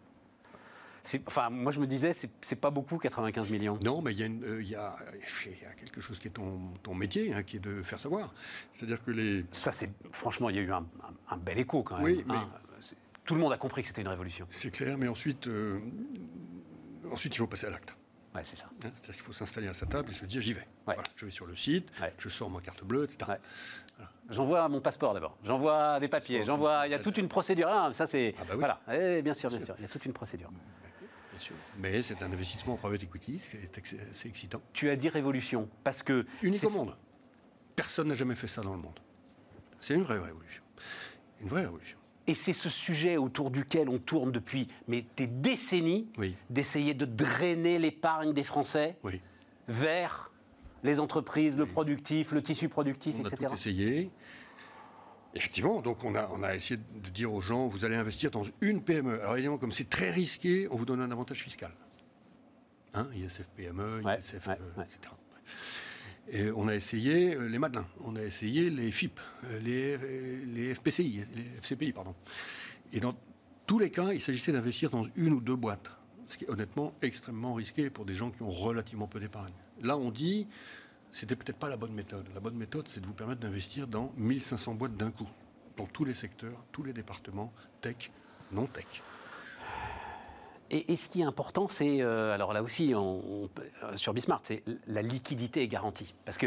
Enfin, moi je me disais, c'est pas beaucoup 95 millions. Non, mais il y, a une- euh, il y a- il y a quelque chose qui est ton, ton métier, hein, qui est de faire savoir. C'est-à-dire que les. Ça, c'est franchement, il y a eu un, un- un bel écho quand même. Oui, mais- hein. Tout le monde a compris que c'était une révolution. C'est clair, mais ensuite, euh, ensuite il faut passer à l'acte. Ouais, c'est ça. hein. C'est-à-dire qu'il faut s'installer à sa table et se dire j'y vais. Ouais. Voilà, je vais sur le site, Ouais. je sors ma carte bleue, etc. J'envoie mon passeport d'abord. J'envoie des papiers. J'envoie. Il y a toute une procédure. Ah, ça c'est. Ah bah oui. Voilà. Eh, bien sûr, bien sûr. Il y a toute une procédure. Sûr. Mais c'est un investissement en private equity, c'est ex- c'est excitant. Tu as dit révolution parce que. Unique au monde. Personne n'a jamais fait ça dans le monde. C'est une vraie révolution. Une vraie révolution. Et c'est ce sujet autour duquel on tourne depuis mais des décennies Oui. d'essayer de drainer l'épargne des Français Oui. vers les entreprises, le productif, le tissu productif, On a etc. tout essayé. Effectivement, donc on a, on a essayé de dire aux gens, vous allez investir dans une PME. Alors évidemment, comme c'est très risqué, on vous donne un avantage fiscal. Hein, ISF PME, Ouais, ISF, ouais, euh, ouais. etc. Et on a essayé euh, les Madelins, on a essayé les FIP, euh, les, euh, les FPCI, les FCPI, pardon. Et dans tous les cas, il s'agissait d'investir dans une ou deux boîtes, ce qui est honnêtement extrêmement risqué pour des gens qui ont relativement peu d'épargne. Là, on dit, c'était peut-être pas la bonne méthode. La bonne méthode, c'est de vous permettre d'investir dans 1500 boîtes d'un coup, dans tous les secteurs, tous les départements, tech, non tech. Et, et ce qui est important, c'est, euh, alors là aussi, on- on peut- euh, sur Bismart, c'est la liquidité est garantie. Parce que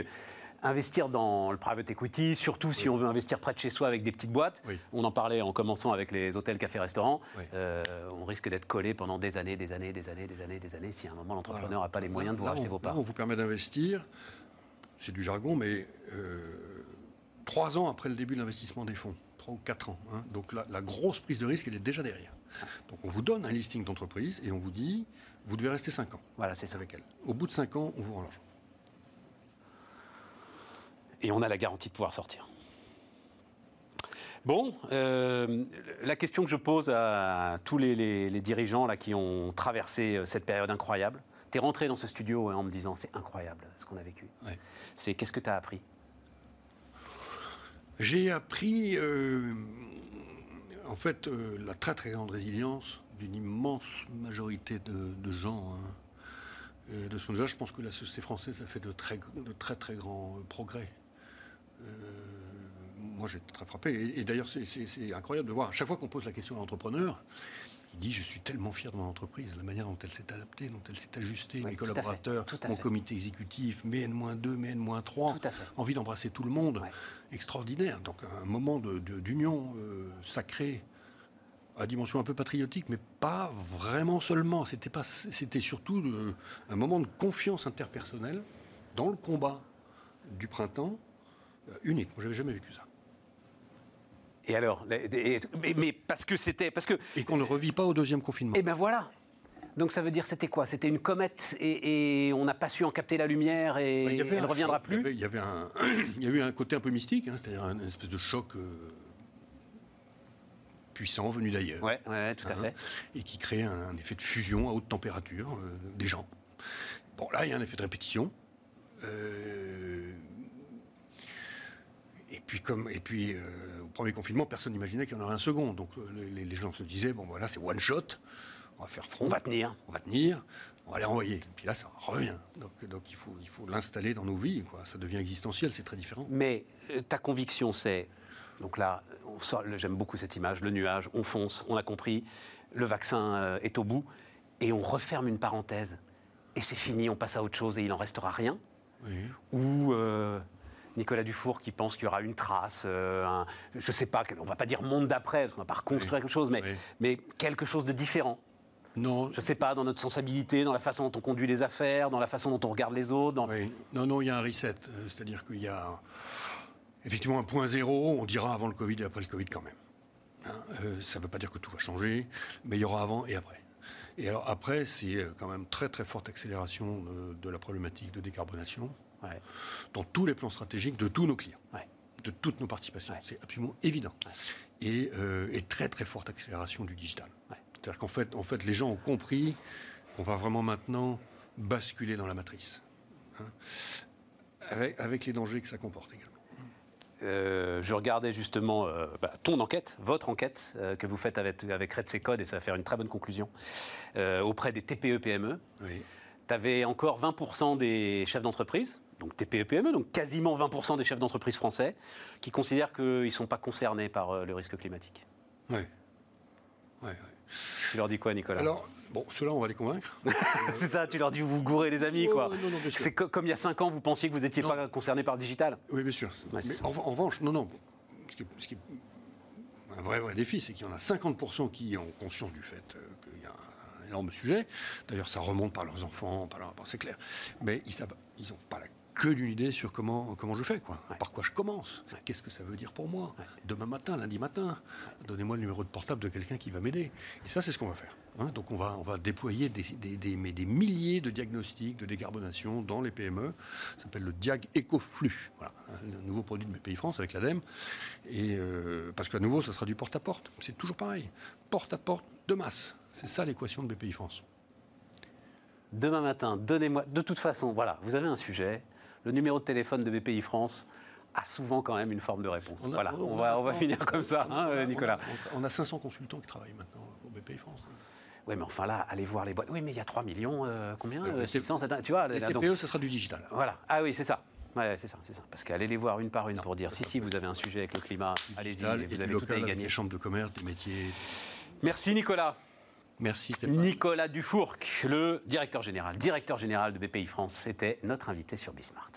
investir dans le private equity, surtout si on veut investir près de chez soi avec des petites boîtes, Oui. on en parlait en commençant avec les hôtels, cafés, restaurants, Oui. euh, on risque d'être collé pendant des années, des années, des années, des années, des années, si à un moment l'entrepreneur n'a Voilà. pas les moyens de vous Là, racheter on- vos là, parts. on vous permet d'investir, c'est du jargon, mais euh, trois ans après le début de l'investissement des fonds, trois ou quatre ans. hein. donc la, la grosse prise de risque, elle est déjà derrière. Donc on vous donne un listing d'entreprise et on vous dit, vous devez rester cinq ans Voilà, c'est ça. avec elle. Au bout de cinq ans, on vous rend l'argent. Et on a la garantie de pouvoir sortir. Bon, euh, la question que je pose à tous les, les- les dirigeants là, qui ont traversé euh, cette période incroyable, tu es rentré dans ce studio hein, en me disant c'est incroyable ce qu'on a vécu. Ouais. C'est qu'est-ce que tu as appris? J'ai appris, euh, en fait, euh, la très très grande résilience d'une immense majorité de, de gens. hein. Et de ce point de vue-là, je pense que la société française a fait de très, de très très grands euh, progrès. Euh, moi, j'ai été très frappé. Et, et d'ailleurs, c'est incroyable de voir. À chaque fois qu'on pose la question à l'entrepreneur, il dit Je suis tellement fier de mon entreprise, la manière dont elle s'est adaptée, dont elle s'est ajustée, Oui, mes fait, collaborateurs, mon comité exécutif, mes N-2, mes N-3, Tout à fait. envie d'embrasser tout le monde Ouais. extraordinaire. Donc un moment de- de- d'union euh, sacrée à dimension un peu patriotique, mais pas vraiment seulement. C'était pas, c'était surtout de- un moment de confiance interpersonnelle dans le combat du printemps euh, unique. Moi, j'avais jamais vécu ça. Et alors et- mais, mais parce que c'était parce que Et qu'on ne revit pas au deuxième confinement. eh ben voilà. Donc ça veut dire c'était quoi? C'était une comète et, et on n'a pas su en capter la lumière et Bah, il y avait elle ne reviendra choc, il y plus. avait- Il y avait, un, il y a eu un côté un peu mystique, hein, c'est-à-dire un espèce de choc euh, puissant venu d'ailleurs. Ouais, ouais, tout à hein, fait. et qui crée un, un effet de fusion à haute température euh, des gens. Bon, là, il y a un effet de répétition. Euh, et puis, comme, et puis euh, premier confinement, personne n'imaginait qu'il y en aurait un second. Donc, euh, les, les gens se disaient bon, voilà, c'est one shot, on va faire front, On va tenir. on va tenir, on va les renvoyer. Et puis là, ça revient. Donc, donc il faut, il faut l'installer dans nos vies. Quoi. Ça devient existentiel, c'est très différent. Mais euh, ta conviction, c'est. Donc là, j'aime beaucoup cette image, le nuage, on fonce, on a compris, le vaccin euh, est au bout, et on referme une parenthèse. Et c'est fini, on passe à autre chose et il n'en restera rien? Oui. Ou euh, Nicolas Dufour qui pense qu'il y aura une trace, euh, un- je ne sais pas, on ne va pas dire monde d'après, parce qu'on ne va pas reconstruire Oui. quelque chose, mais, Oui. mais quelque chose de différent. Non, Je ne sais pas, dans notre sensibilité, dans la façon dont on conduit les affaires, dans la façon dont on regarde les autres. Dans... Oui. Non, non, il y a un reset. Euh, C'est-à-dire qu'il y a effectivement un point zéro, on dira avant le Covid et après le Covid quand même. Hein, euh, ça ne veut pas dire que tout va changer, mais il y aura avant et après. Et alors après, c'est quand même très très forte accélération de, de la problématique de décarbonation Ouais. dans tous les plans stratégiques de tous nos clients, Ouais. de toutes nos participations. Ouais. C'est absolument évident. Et, euh, et très très forte accélération du digital. C'est-à-dire qu'en fait, en fait, les gens ont compris qu'on va vraiment maintenant basculer dans la matrice. hein, avec, avec les dangers que ça comporte également. euh, je regardais justement euh, bah, ton enquête, votre enquête euh, que vous faites avec, avec Red Code et ça va faire une très bonne conclusion auprès des TPE-PME. Oui. Tu avais encore 20% des chefs d'entreprise, donc TPE-PME, donc quasiment 20% des chefs d'entreprise français, qui considèrent qu'ils ne sont pas concernés par euh, le risque climatique. Oui. Tu leur dis quoi, Nicolas? Alors, bon, ceux-là, on va les convaincre. C'est ça, tu leur dis vous gourrez les amis, quoi. non, non, bien sûr. C'est co- comme il y a 5 ans, vous pensiez que vous n'étiez pas concerné par le digital. Oui, bien sûr. Ouais, Mais en, en revanche, non, non. Ce qui est, ce qui est un vrai, vrai défi, c'est qu'il y en a 50% qui ont conscience du fait euh, qu'il y a un énorme sujet. D'ailleurs, ça remonte par leurs enfants, par leurs c'est clair. Mais ils savent, ils n'ont pas la queue d'une idée sur comment, comment je fais, quoi. Ouais. Par quoi je commence. Ouais. Qu'est-ce que ça veut dire pour moi Ouais. Demain matin, lundi matin, donnez-moi le numéro de portable de quelqu'un qui va m'aider. Et ça, c'est ce qu'on va faire. hein. Donc, on va, on va déployer des, des- des- mais des milliers de diagnostics de décarbonation dans les PME. Ça s'appelle le Diag Ecoflux. Voilà, un nouveau produit de BPI France avec l'ADEME. Et euh, parce qu'à nouveau, ça sera du porte-à-porte. C'est toujours pareil. Porte-à-porte de masse. C'est ça l'équation de BPI France. Demain matin, donnez-moi. De toute façon, voilà, vous avez un sujet. Le numéro de téléphone de BPI France a souvent quand même une forme de réponse. On a- voilà, on, on va, a- on va finir comme ça, on hein, euh, Nicolas. On a, on a 500 consultants qui travaillent maintenant pour BPI France. Oui, mais enfin là, allez voir les boîtes. Oui, mais il y a 3 millions, euh, combien Euh, mais c'est- 600, 700, tu vois Les là, donc- TPE, ce sera du digital. Voilà. Ah oui, c'est ça. Ouais, c'est ça, c'est ça. Parce qu'allez les voir une par une pour dire si, si, vous avez un sujet avec le climat, allez-y, vous avez tout à y gagner. les chambres de commerce, des métiers. Merci Nicolas. Merci Stéphane. Nicolas Dufourc, le directeur général, directeur général de BPI France, c'était notre invité sur Bismart.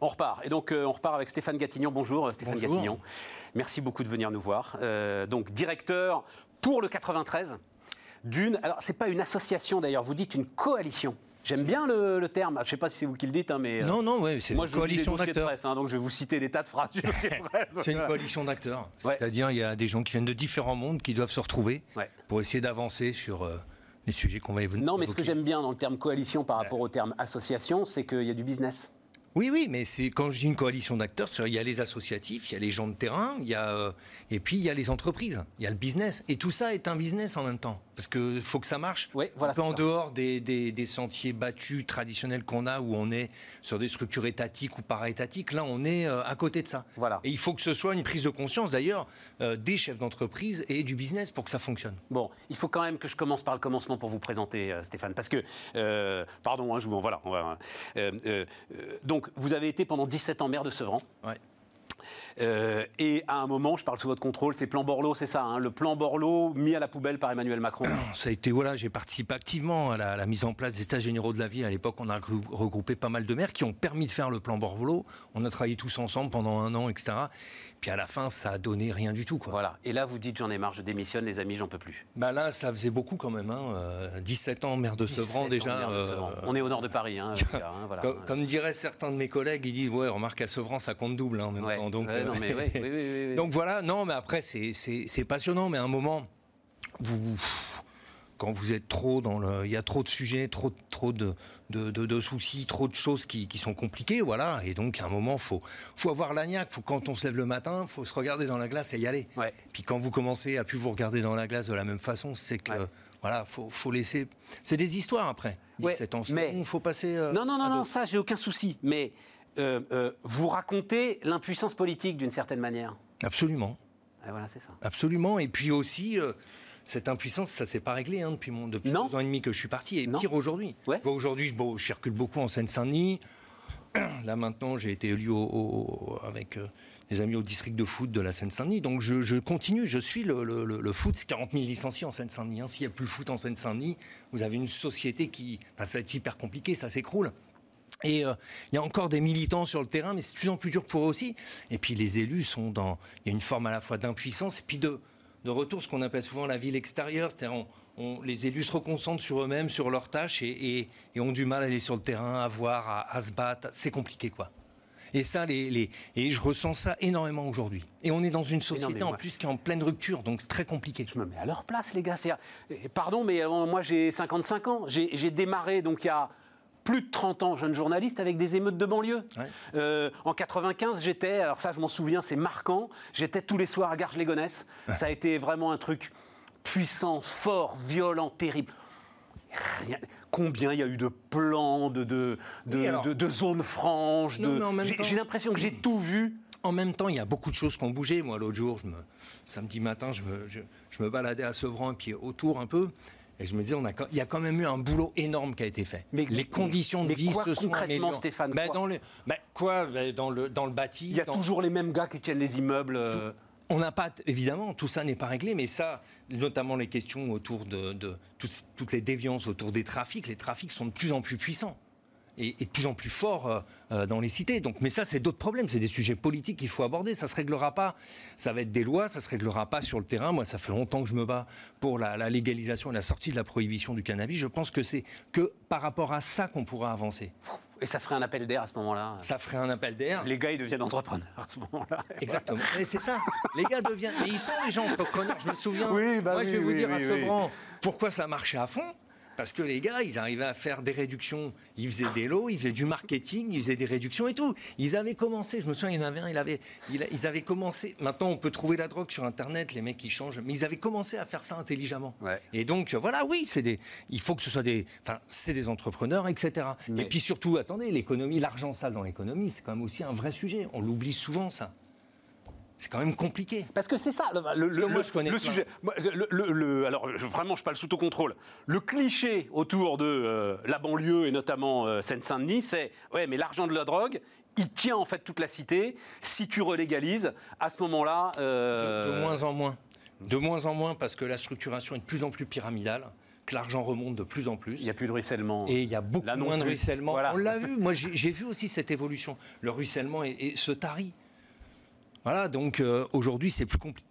On repart. Et donc, euh, on repart avec Stéphane Gatignon. Bonjour, euh, Stéphane Bonjour. Gatignon. Merci beaucoup de venir nous voir. Euh, donc, directeur pour le 93 d'une. Alors, c'est pas une association d'ailleurs, vous dites une coalition. J'aime bien le, le terme. Je ne sais pas si c'est vous qui le dites, hein, mais. Non, non, ouais, c'est moi, une coalition d'acteurs. hein, donc je vais vous citer des tas de phrases. C'est une coalition d'acteurs. C'est-à-dire, il y a des gens qui viennent de différents mondes qui doivent se retrouver Ouais. pour essayer d'avancer sur euh, les sujets qu'on va évoquer. Non, mais ce que j'aime bien dans le terme coalition par rapport au terme association, c'est qu'il y a du business. Oui, oui, mais c'est quand je dis une coalition d'acteurs, il y a les associatifs, il y a les gens de terrain, il y a, euh, et puis il y a les entreprises, il y a le business. Et tout ça est un business en même temps. Parce qu'il faut que ça marche. Oui, voilà, Un peu c'est en ça. dehors des, des- des sentiers battus traditionnels qu'on a, où on est sur des structures étatiques ou para-étatiques, là on est euh, à côté de ça. Voilà. Et il faut que ce soit une prise de conscience d'ailleurs euh, des chefs d'entreprise et du business pour que ça fonctionne. Bon, il faut quand même que je commence par le commencement pour vous présenter, euh, Stéphane, parce que, euh, pardon, hein, je vous, voilà, on va, donc, vous avez été pendant 17 ans maire de Sevran. Ouais. Euh, et à un moment, je parle sous votre contrôle, c'est plan Borloo, c'est ça, hein, le plan Borloo mis à la poubelle par Emmanuel Macron. Ça a été, voilà, j'ai participé activement à la, à la mise en place des états généraux de la ville. À l'époque, on a regrou- regroupé pas mal de maires qui ont permis de faire le plan Borvolo. On a travaillé tous ensemble pendant un an, etc. Puis à la fin, ça a donné rien du tout, quoi. Voilà. Et là, vous dites, j'en ai marre, je démissionne, les amis, j'en peux plus. Bah là, ça faisait beaucoup quand même. Hein. euh, 17 ans maire de 17 Sevran déjà. de euh. On est au nord de Paris, hein, hein, voilà. comme, comme diraient certains de mes collègues, ils disent ouais, remarque à Sevran, ça compte double même Ouais. temps. Donc, Ouais, non, mais oui, oui, oui. Donc voilà, non, mais après, c'est- passionnant, mais à un moment, vous, quand vous êtes trop dans le. Il y a trop de sujets, trop, trop de, de, de- de soucis, trop de choses qui, qui sont compliquées, voilà. Et donc, à un moment, il faut, faut avoir l'agnac. Faut, quand on se lève le matin, il faut se regarder dans la glace et y aller. Ouais. Puis quand vous commencez à plus vous regarder dans la glace de la même façon, c'est que. Ouais. Voilà, faut, faut laisser. C'est des histoires après. Ouais, 17 ans, c'est mais- bon, faut passer. euh, Non, non, non, non, ça, j'ai aucun souci. Mais euh, euh, vous racontez l'impuissance politique d'une certaine manière. Absolument. Et voilà, c'est ça. Absolument. Et puis aussi, euh, cette impuissance, ça s'est pas réglé hein, depuis, mon, depuis deux ans et demi que je suis parti. Et Non. pire aujourd'hui. Ouais. Aujourd'hui, je, bon, je circule beaucoup en Seine-Saint-Denis. Là maintenant, j'ai été élu au- au- avec des amis au district de foot de la Seine-Saint-Denis. Donc je, je continue, je suis le, le- le- le foot. C'est 40 000 licenciés en Seine-Saint-Denis. hein. S'il n'y a plus le foot en Seine-Saint-Denis, vous avez une société qui... Enfin, ça va être hyper compliqué, ça s'écroule. Et euh, il y a encore des militants sur le terrain, mais c'est de plus en plus dur pour eux aussi. Et puis les élus sont dans. Il y a une forme à la fois d'impuissance et puis de, de retour, ce qu'on appelle souvent la ville extérieure. C'est-à-dire, on- on- les élus se reconcentrent sur eux-mêmes, sur leurs tâches et, et- et ont du mal à aller sur le terrain, à voir, à, à se battre. C'est compliqué, quoi. Et ça, les, les- et je ressens ça énormément aujourd'hui. Et on est dans une société en plus qui est en pleine rupture, donc c'est très compliqué. Je me mets à leur place, les gars. Pardon, mais euh, moi, j'ai 55 ans. J'ai démarré, donc, il y a plus de 30 ans, jeune journaliste, avec des émeutes de banlieue. Ouais. Euh, en 95, j'étais, alors ça, je m'en souviens, c'est marquant, j'étais tous les soirs à Garges-les-Gonesse. Ça a été vraiment un truc puissant, fort, violent, terrible. Rien- combien il y a eu de plans, de, de, de, Oui, alors- de- de zones franches j'ai l'impression que j'ai tout vu. En même temps, il y a beaucoup de choses qui ont bougé. Moi, l'autre jour, je me, samedi matin, je me, je, je me baladais à Sevran et puis autour un peu. Et je me disais, on a, quand- il y a quand même eu un boulot énorme qui a été fait. Mais- les conditions de mais vie quoi se sont concrètement. Stéphane, Ben, quoi dans le, ben, quoi Ben, dans, le, dans le bâti. Il y a dans- toujours les mêmes gars qui tiennent les immeubles. euh, On n'a pas, évidemment, tout ça n'est pas réglé, mais ça, notamment les questions autour de, de toutes, toutes les déviances autour des trafics, les trafics sont de plus en plus puissants et, et de plus en plus forts euh, euh, dans les cités. Donc, mais ça, c'est d'autres problèmes, c'est des sujets politiques qu'il faut aborder. Ça se réglera pas. Ça va être des lois, ça se réglera pas sur le terrain. Moi, ça fait longtemps que je me bats pour la, la légalisation et la sortie de la prohibition du cannabis. Je pense que c'est que par rapport à ça qu'on pourra avancer. Et ça ferait un appel d'air à ce moment-là. Ça ferait un appel d'air. Les gars, ils deviennent entrepreneurs à ce moment-là. Exactement. Et c'est ça. Les gars deviennent. Mais ils sont des gens entrepreneurs. Je me souviens. Oui, bah Moi, je vais oui, vous oui, dire à. Sevran pourquoi ça marchait à fond. Parce que les gars, ils arrivaient à faire des réductions. Ils faisaient des lots, ils faisaient du marketing, ils faisaient des réductions et tout. Ils avaient commencé. Je me souviens, il y en avait un. Il avait, il ils avaient commencé. Maintenant, on peut trouver la drogue sur Internet. Les mecs, ils changent. Mais ils avaient commencé à faire ça intelligemment. Ouais. Et donc, euh, voilà, oui, c'est des. Il faut que ce soit des. Enfin, c'est des entrepreneurs, etc. Mais- Et puis surtout, attendez, l'économie, l'argent sale dans l'économie, c'est quand même aussi un vrai sujet. On l'oublie souvent, ça. C'est quand même compliqué. Parce que c'est ça, le, le- moi, je connais le sujet. Moi, le- le- le- alors, je- vraiment, je parle sous ton contrôle. Le cliché autour de euh, la banlieue et notamment euh, Seine-Saint-Denis, c'est ouais, mais l'argent de la drogue, il tient en fait toute la cité. Si tu relégalises, à ce moment-là, euh, De, de moins en moins. De moins en moins parce que la structuration est de plus en plus pyramidale, que l'argent remonte de plus en plus. il n'y a plus de ruissellement. Et il y a beaucoup moins de ruissellement. Voilà. On l'a vu. Moi, j'ai j'ai vu aussi cette évolution. Le ruissellement est- est- se tarit. Voilà. Donc euh, aujourd'hui, c'est plus compliqué.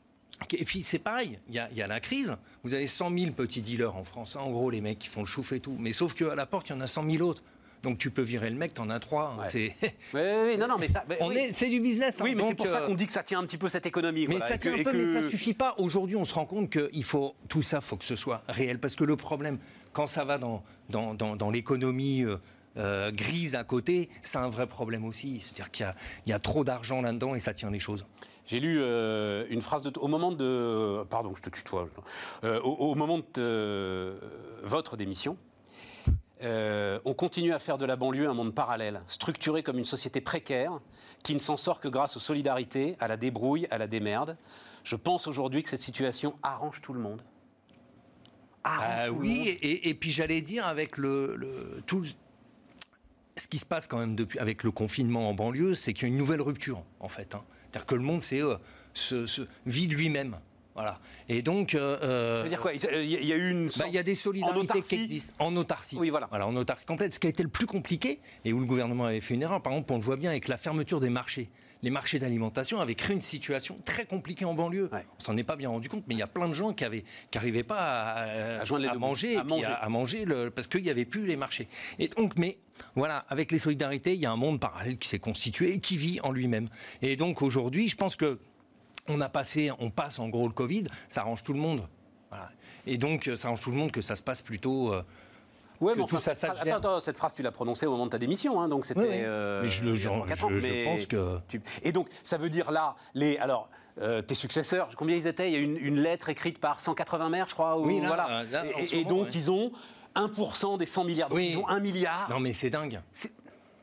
Et puis c'est pareil, il y, a, il y a la crise. Vous avez 100 000 petits dealers en France. En gros, les mecs qui font le chouf et tout. Mais sauf qu'à la porte, il y en a 100 000 autres. Donc tu peux virer le mec, t'en as trois. Ouais. C'est Oui, oui, non, non, mais ça. mais on oui. est, c'est du business. hein. Oui, mais c'est pour ça euh, qu'on dit que ça tient un petit peu cette économie. Mais voilà, ça que- tient un peu, mais ça suffit pas. Aujourd'hui, on se rend compte que il faut tout ça, faut que ce soit réel, parce que le problème, quand ça va dans dans, dans, dans l'économie euh, euh, grise à côté, c'est un vrai problème aussi. C'est-à-dire qu'il y a, il y a trop d'argent là-dedans et ça tient les choses. J'ai lu euh, une phrase de au moment de pardon, je te tutoie. Euh, au, au moment de euh, votre démission, euh, on continue à faire de la banlieue un monde parallèle, structuré comme une société précaire qui ne s'en sort que grâce aux solidarités, à la débrouille, à la démerde. Je pense aujourd'hui que cette situation arrange tout le monde. Arrange Ah tout le oui, monde. et, et puis j'allais dire avec le, le- tout le- ce qui se passe quand même depuis avec le confinement en banlieue, c'est qu'il y a une nouvelle rupture en fait. hein. C'est-à-dire que le monde c'est euh, se, se vide lui-même. Voilà. Et donc. euh, Ça veut dire quoi? Il y a- eu une. Bah, Il y a des solidarités qui existent en autarcie. Oui, voilà. en autarcie complète. Ce qui a été le plus compliqué et où le gouvernement avait fait une erreur, par exemple, on le voit bien avec la fermeture des marchés. Les marchés d'alimentation avaient créé une situation très compliquée en banlieue. Ouais. On s'en est pas bien rendu compte, mais il y a plein de gens qui avaient, qui n'arrivaient pas à, À joindre les manger, À manger. à, à manger le- parce qu'il n'y avait plus les marchés. Et donc, mais voilà, avec les solidarités, il y a un monde parallèle qui s'est constitué et qui vit en lui-même. Et donc aujourd'hui, je pense que on a passé, on passe en gros le Covid, ça arrange tout le monde. Voilà. Et donc, ça arrange tout le monde que ça se passe plutôt. euh, Ouais, que mais tout enfin, ça, cette attends, attends, cette phrase, tu l'as prononcée au moment de ta démission, hein, donc c'était. Oui, oui. euh, Mais je ans, je- je mais pense que- tu- Et donc, ça veut dire là, les, alors, euh, tes successeurs, combien ils étaient? Il y a une, une lettre écrite par 180 maires, je crois. ou- Oui, là, voilà. là, et, donc, ouais. ils ont 1% des 100 milliards. Donc, Oui. ils ont 1 milliard. Non, mais c'est dingue.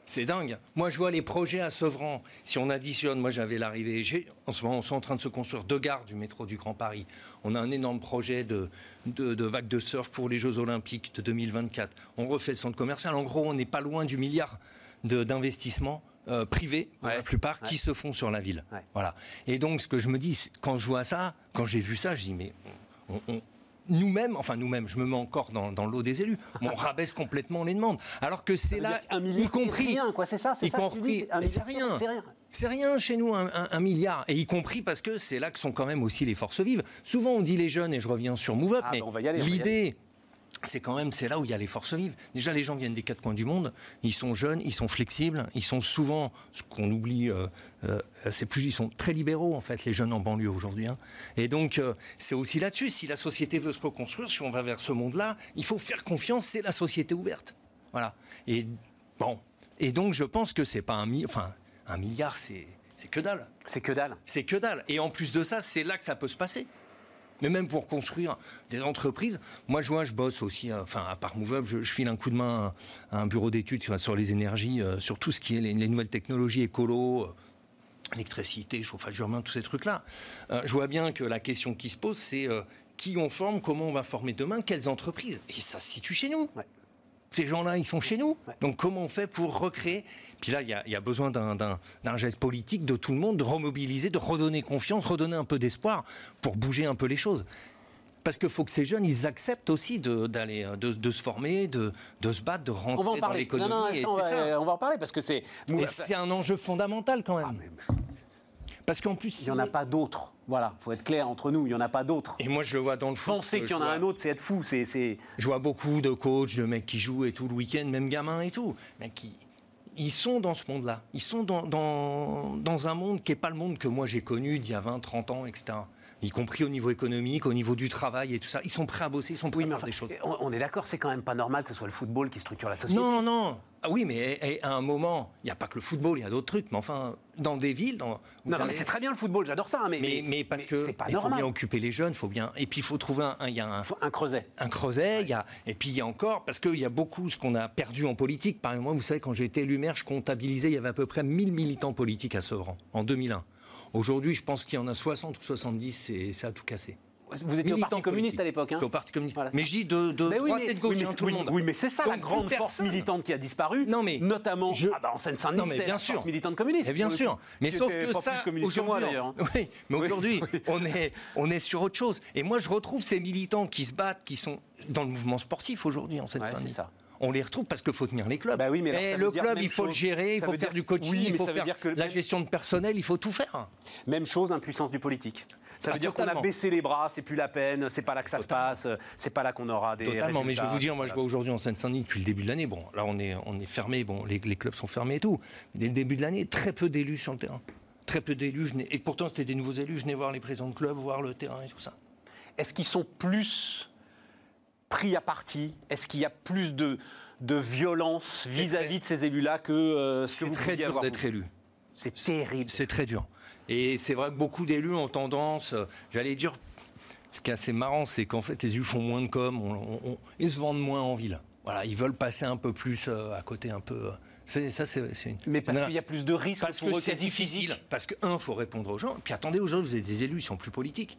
C'est- dingue. Moi, je vois les projets à Sevran. Si on additionne, moi, j'avais l'arrivée. En ce moment, on est en train de se construire deux gares du métro du Grand Paris. On a un énorme projet de, de, de vague de surf pour les Jeux Olympiques de 2024. On refait le centre commercial. En gros, on n'est pas loin du milliard d'investissements euh, privés, pour Ouais. la plupart, Ouais. qui se font sur la ville. Ouais. Voilà. Et donc, ce que je me dis, quand je vois ça, quand j'ai vu ça, je dis, mais on- on- nous-mêmes, enfin nous-mêmes, je me mets encore dans, dans l'eau des élus, mais on rabaisse complètement les demandes. Alors que c'est là, qu'un milliard, y compris, c'est rien, quoi, c'est ça, c'est ça compris, un c'est rien. c'est rien. C'est rien chez nous, un, un- un milliard. Et y compris parce que c'est là que sont quand même aussi les forces vives. Souvent, on dit les jeunes, et je reviens sur Move Up, Ah, mais bah, l'idée, c'est quand même, c'est là où il y a les forces vives. Déjà, les gens viennent des quatre coins du monde, ils sont jeunes, ils sont flexibles, ils sont souvent, ce qu'on oublie, euh, euh, c'est plus, ils sont très libéraux, en fait, les jeunes en banlieue aujourd'hui. hein. Et donc, euh, c'est aussi là-dessus. Si la société veut se reconstruire, si on va vers ce monde-là, il faut faire confiance, c'est la société ouverte. Voilà. Et bon. Et donc, je pense que c'est pas un, mi- enfin, un milliard, c'est c'est que dalle. C'est que dalle. C'est que dalle. Et en plus de ça, c'est là que ça peut se passer. Mais même pour construire des entreprises, moi je vois, je bosse aussi, euh, enfin à part je, je file un coup de main à un bureau d'études sur les énergies, euh, sur tout ce qui est les, nouvelles technologies écolo, euh, électricité, chauffage urbain, tous ces trucs-là. je vois bien que la question qui se pose, c'est qui on forme, comment on va former demain, quelles entreprises? Et ça se situe chez nous. Ces gens-là, ils sont chez nous. Donc comment on fait pour recréer? Puis là, il y, a besoin d'un geste politique de tout le monde, de remobiliser, de redonner confiance, redonner un peu d'espoir pour bouger un peu les choses. Parce qu'il faut que ces jeunes, ils acceptent aussi de, d'aller, de, se former, de, de, se battre, de rentrer dans l'économie. on, va, on va en parler parce que c'est... c'est un enjeu fondamental quand même. Ah, parce qu'en plus... Il n'y en a pas d'autres. Voilà, faut être clair entre nous, il n'y en a pas d'autres. Et moi, je le vois dans le foot. Penser qu'il y en a un autre, c'est être fou. C'est, Je vois beaucoup de coachs, de mecs qui jouent et tout le week-end, même gamins et tout. Mais qui, ils sont dans ce monde-là. Ils sont dans, dans, dans un monde qui n'est pas le monde que moi j'ai connu d'il y a 20, 30 ans, etc y compris au niveau économique, au niveau du travail et tout ça. Ils sont prêts à bosser, ils sont prêts à faire des choses. On, est d'accord, c'est quand même pas normal que ce soit le football qui structure la société. Non, non. Ah oui, mais à un moment, il n'y a pas que le football, il y a d'autres trucs. Mais enfin, dans des villes, dans, non, non, mais c'est très bien le football, j'adore ça. Hein, mais, mais, mais, parce que c'est pas il faut bien occuper les jeunes, faut bien. Et puis il faut trouver un, il y a un, un creuset. Un creuset. Il y a, et puis il y a encore parce qu'il y a beaucoup ce qu'on a perdu en politique. Par exemple, vous savez, quand j'ai été élu maire, je comptabilisais, il y avait à peu près 1000 militants politiques à Sevran en 2001. Aujourd'hui, je pense qu'il y en a 60 ou 70, et ça a tout cassé. Vous étiez au Parti communiste à l'époque. Hein au Parti communiste. mais j'ai de, de droite et de gauche, oui, tout le monde. Oui, mais c'est ça la grande force militante qui a disparu. Non, mais notamment ah bah, en Seine-Saint-Denis, c'est la force militante communiste. Mais bien sûr. Mais sauf que ça, aujourd'hui, hein. oui, mais aujourd'hui, on est on est sur autre chose. Et moi, je retrouve ces militants qui se battent, qui sont dans le mouvement sportif aujourd'hui en Seine-Saint-Denis on les retrouve parce qu'il faut tenir les clubs. Bah oui, mais le club, il faut le gérer, il faut faire du coaching, il faut faire la gestion de personnel, il faut tout faire. Même chose, impuissance du politique. Ça veut ah, dire qu'on a baissé les bras, c'est plus la peine, c'est pas là que ça se passe, c'est pas là qu'on aura des. Totalement, mais je vais vous dire, moi je vois aujourd'hui en Seine-Saint-Denis depuis le début de l'année, bon, là on est, on est fermé, bon, les, clubs sont fermés et tout. Dès le début de l'année, très peu d'élus sur le terrain. Très peu d'élus, et pourtant c'était des nouveaux élus, je venais voir les présidents de club, voir le terrain et tout ça. Est-ce qu'ils sont plus pris à partie Est-ce qu'il y a plus de, de violence vis-à-vis de ces élus-là que euh, ce que vous très dur d'être élu. C'est terrible. C'est très dur. Et c'est vrai que beaucoup d'élus ont tendance, euh, j'allais dire, ce qui est assez marrant, c'est qu'en fait, les élus font moins de com, ils se vendent moins en ville. Voilà, ils veulent passer un peu plus euh, à côté, un peu. C'est, ça, c'est, Mais parce qu'il y a plus de risques parce que c'est difficile. Parce que, un, faut répondre aux gens. Puis attendez, aujourd'hui, vous avez des élus, ils sont plus politiques.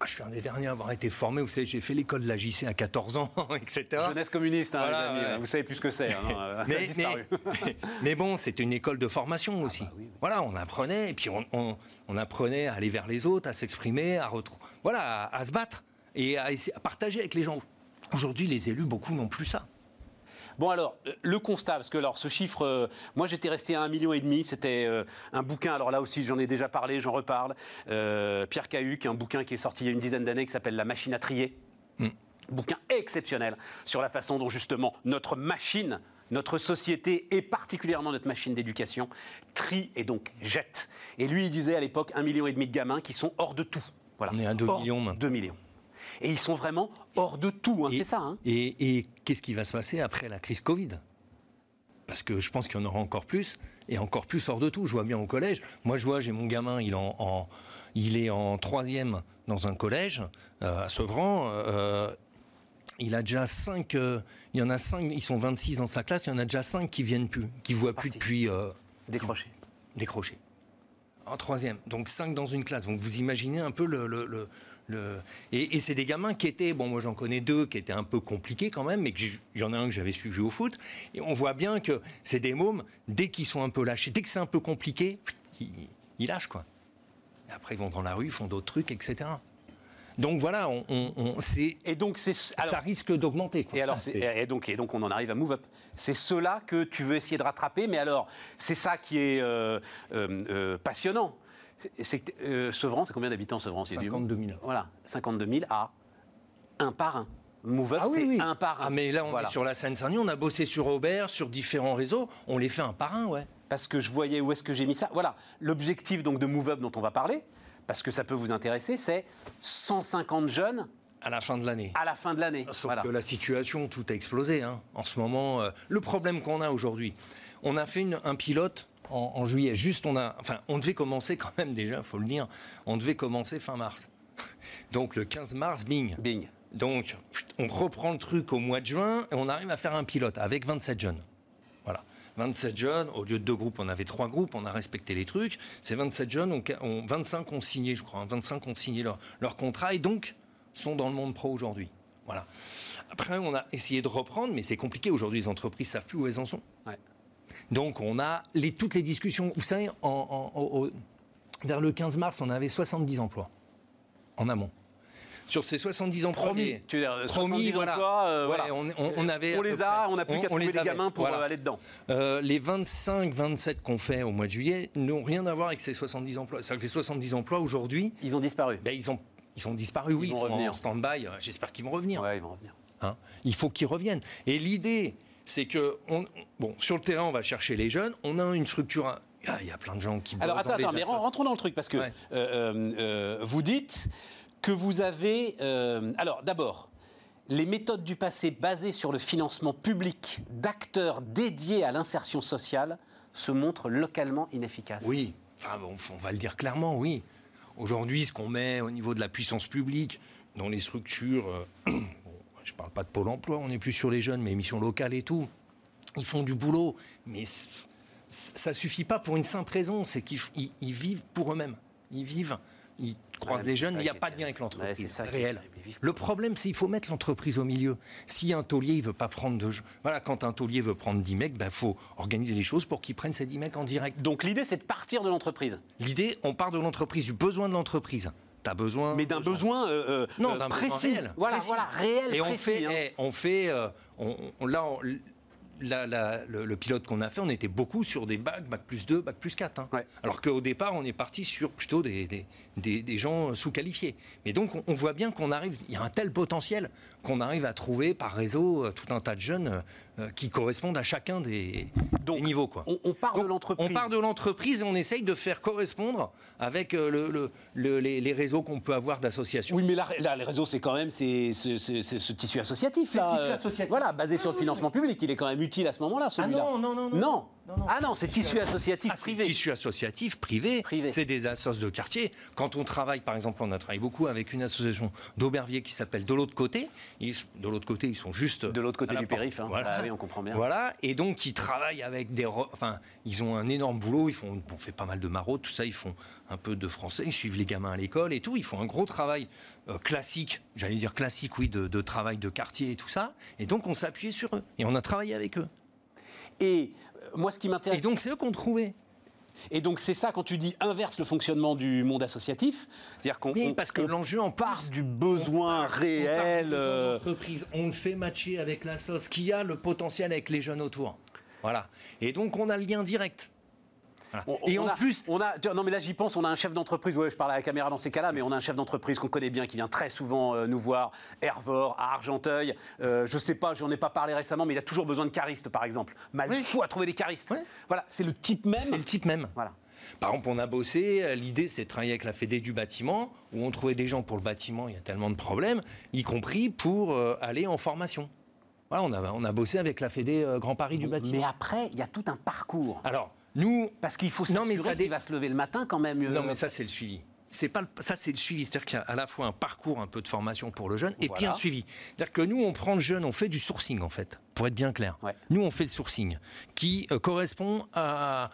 Ah, je suis un des derniers à avoir été formé. Vous savez, j'ai fait l'école de la JC à 14 ans, etc. Jeunesse communiste, hein, vous savez plus ce que c'est. Hein, mais, bon, c'était une école de formation ah, aussi. Bah voilà, on apprenait, et puis on, apprenait à aller vers les autres, à s'exprimer, à, voilà, à, se battre et à, à partager avec les gens. Aujourd'hui, les élus, beaucoup n'ont plus ça. Bon alors, euh, le constat, parce que alors ce chiffre, euh, moi j'étais resté à un million et demi, c'était euh, un bouquin, alors là aussi j'en ai déjà parlé, j'en reparle, Pierre Cahuc, un bouquin qui est sorti il y a une dizaine d'années qui s'appelle La machine à trier. Mm. Bouquin exceptionnel sur la façon dont justement notre machine notre société et particulièrement notre machine d'éducation trie et donc jette. Et lui, il disait à l'époque un million et demi de gamins qui sont hors de tout. Voilà. On est à 2 millions maintenant. 2 millions. Et ils sont vraiment hors de tout, hein, c'est ça. Hein. Et, qu'est-ce qui va se passer après la crise Covid? Parce que je pense qu'il y en aura encore plus, et encore plus hors de tout. Je vois bien au collège. Moi, je vois, j'ai mon gamin, il, en, il est en troisième dans un collège euh, à Sevran. Euh, il a déjà cinq, euh, il y en a cinq, ils sont 26 dans sa classe, il y en a déjà cinq qui viennent plus, qui voient plus depuis. décroché. Décroché. En troisième. Donc cinq dans une classe. Donc vous imaginez un peu le, et, c'est des gamins qui étaient, bon moi j'en connais deux qui étaient un peu compliqués quand même, mais il y en a un que j'avais suivi au foot, et on voit bien que c'est des mômes, dès qu'ils sont un peu lâchés, dès que c'est un peu compliqué, ils, lâchent quoi. Et après ils vont dans la rue, font d'autres trucs, etc. Donc voilà, on, on, et donc ça risque d'augmenter. Et alors et donc et donc on en arrive à Move Up. C'est cela que tu veux essayer de rattraper, mais alors c'est ça qui est euh, euh, euh, passionnant euh, Sevran, c'est combien d'habitants Sevran 52 000. Voilà, 52 000 à un par un. Move Up, ah c'est un par un. Ah, mais là, on est sur la Seine-Saint-Denis, on a bossé sur Aubert, sur différents réseaux, on les fait un par un, ouais. Parce que je voyais où est-ce que j'ai mis ça. Voilà, l'objectif donc de Move Up dont on va parler, parce que ça peut vous intéresser, c'est 150 jeunes à la fin de l'année. À la fin de l'année. Sauf que la situation, tout a explosé. Hein. En ce moment, euh, le problème qu'on a aujourd'hui, on a fait un pilote en, juillet. Juste, on a, enfin, on devait commencer quand même déjà, faut le dire, on devait commencer fin mars. Donc le 15 mars, bing. Bing. Donc on reprend le truc au mois de juin et on arrive à faire un pilote avec 27 jeunes. Voilà. 27 jeunes, au lieu de deux groupes, on avait trois groupes, on a respecté les trucs. Ces 27 jeunes, on, on- 25 ont signé, je crois, hein, 25 ont signé leur, leur contrat et donc sont dans le monde pro aujourd'hui. Voilà. Après, on a essayé de reprendre, mais c'est compliqué. Aujourd'hui, les entreprises savent plus où elles en sont. Ouais. Donc, on a les, toutes les discussions. Vous savez, en- en- au- au- vers le 15 mars, on avait 70 emplois en amont. Sur ces 70 emplois, Promis. les- Tu veux dire, Promis, 70 voilà. emplois, euh, Ouais, on, on- on avait On les a, on n'a plus qu'à trouver les les gamins pour Voilà. euh, aller dedans. Euh, les 25, 27 qu'on fait au mois de juillet n'ont rien à voir avec ces 70 emplois. C'est-à-dire que les 70 emplois aujourd'hui, Ils ont disparu. ben, ils, ont, ils ont disparu, oui, Ils ils, sont revenir. en stand-by. J'espère qu'ils vont revenir. Ouais, ils vont revenir. hein. Il faut qu'ils reviennent. Et l'idée, c'est que, on, bon, sur le terrain, on va chercher les jeunes. On a une structure. Il y a- il y, a plein de gens qui. Alors attends, attends, mais rentrons dans le truc parce que Ouais. euh, euh, euh, vous dites que vous avez. euh, alors d'abord, les méthodes du passé basées sur le financement public d'acteurs dédiés à l'insertion sociale se montrent localement inefficaces. Oui, enfin, on va le dire clairement, oui. Aujourd'hui, ce qu'on met au niveau de la puissance publique, dans les structures, je ne parle pas de Pôle emploi, on n'est plus sur les jeunes, mais missions locales et tout, ils font du boulot, mais ça suffit pas pour une simple raison, c'est qu'ils vivent pour eux-mêmes. Ils vivent, ils croisent les jeunes, il n'y a pas de lien avec l'entreprise c'est ça qui est réel. terrible, ils vivent Le problème, c'est qu'il faut mettre l'entreprise au milieu. Si un taulier, il veut pas prendre de... Voilà, quand un taulier veut prendre 10 mecs, il ben, faut organiser les choses pour qu'il prenne ces 10 mecs en direct. Donc l'idée, c'est de partir de l'entreprise, L'idée, on part de l'entreprise, du besoin de l'entreprise. Tu as besoin. mais d'un besoin euh, euh, Non, euh, d'un besoin précis. réel. Voilà, précis. voilà, réel, Et on fait, hein. eh, on fait euh, on- on- là, on- la- la- le, le pilote qu'on a fait, on était beaucoup sur des bacs, bac plus 2, bac plus 4. hein. Ouais. Alors qu'au départ, on est parti sur plutôt des, des, des- des gens sous-qualifiés. Mais donc, on, on voit bien qu'on arrive, il y a un tel potentiel qu'on arrive à trouver par réseau tout un tas de jeunes qui correspondent à chacun des, Donc, des niveaux. Quoi. On, on part de l'entreprise. On part de l'entreprise et on essaye de faire correspondre avec euh, le- le- le- les, les réseaux qu'on peut avoir d'associations. Oui, mais là, là, les réseaux, c'est quand même c'est, c'est- c'est- c'est ce tissu associatif. C'est le là, tissu euh, associatif. Voilà, basé sur le financement public. Il est quand même utile à ce moment-là, celui-là. non, non, non, non. Non. Non, non. Ah non, c'est tissu associatif Ah, privé. Tissu associatif privé, Privé. c'est des associations de quartier. Quand on travaille, par exemple, on a travaillé beaucoup avec une association d'Auberviers qui s'appelle De l'autre côté. Ils- de l'autre côté, ils sont juste De l'autre côté la du périph', hein. Voilà. Ah oui, on comprend bien. Voilà, et donc ils travaillent avec des, enfin, ils ont un énorme boulot. Ils font, on fait pas mal de maraudes, tout ça. Ils font un peu de français, ils suivent les gamins à l'école et tout. Ils font un gros travail euh, classique, j'allais dire classique, oui, de, de travail de quartier et tout ça. Et donc on s'est appuyé sur eux et on a travaillé avec eux. Et moi, ce qui Et donc c'est eux qu'on trouvait. Et donc, c'est ça quand tu dis inverse le fonctionnement du monde associatif. C'est-à-dire qu'on Oui, on- parce que on l'enjeu en part du besoin réel. euh, Entreprise, on le fait matcher avec la sauce qui a le potentiel avec les jeunes autour. Voilà. Et donc on a le lien direct. On- Et on en a- plus, on a, non mais là j'y pense, on a un chef d'entreprise, ouais, je parle à la caméra dans ces cas-là, mais on a un chef d'entreprise qu'on connaît bien, qui vient très souvent euh, nous voir, Hervor, à Argenteuil. Euh, je sais pas, j'en ai pas parlé récemment, mais il a toujours besoin de caristes, par exemple. Mal Oui. fou à trouver des caristes. Voilà, c'est le type même. c'est le type même. Voilà. Par exemple, on a bossé, euh, l'idée c'était de travailler avec la Fédé du bâtiment, où on trouvait des gens pour le bâtiment, il y a tellement de problèmes, y compris pour euh, aller en formation. Voilà, on a, on a bossé avec la Fédé Grand Paris du bâtiment. Mais après, il y a tout un parcours. Alors, nous, Parce qu'il faut Non, mais s'assurer dé- qu'il va se lever le matin quand même. euh, Non, mais ça, c'est le suivi. C'est pas le- ça, c'est le suivi. C'est-à-dire qu'il y a à la fois un parcours, un peu de formation pour le jeune, et puis un suivi. C'est-à-dire que nous, on prend le jeune, on fait du sourcing, en fait, pour être bien clair. Ouais. Nous, on fait le sourcing qui euh, correspond à,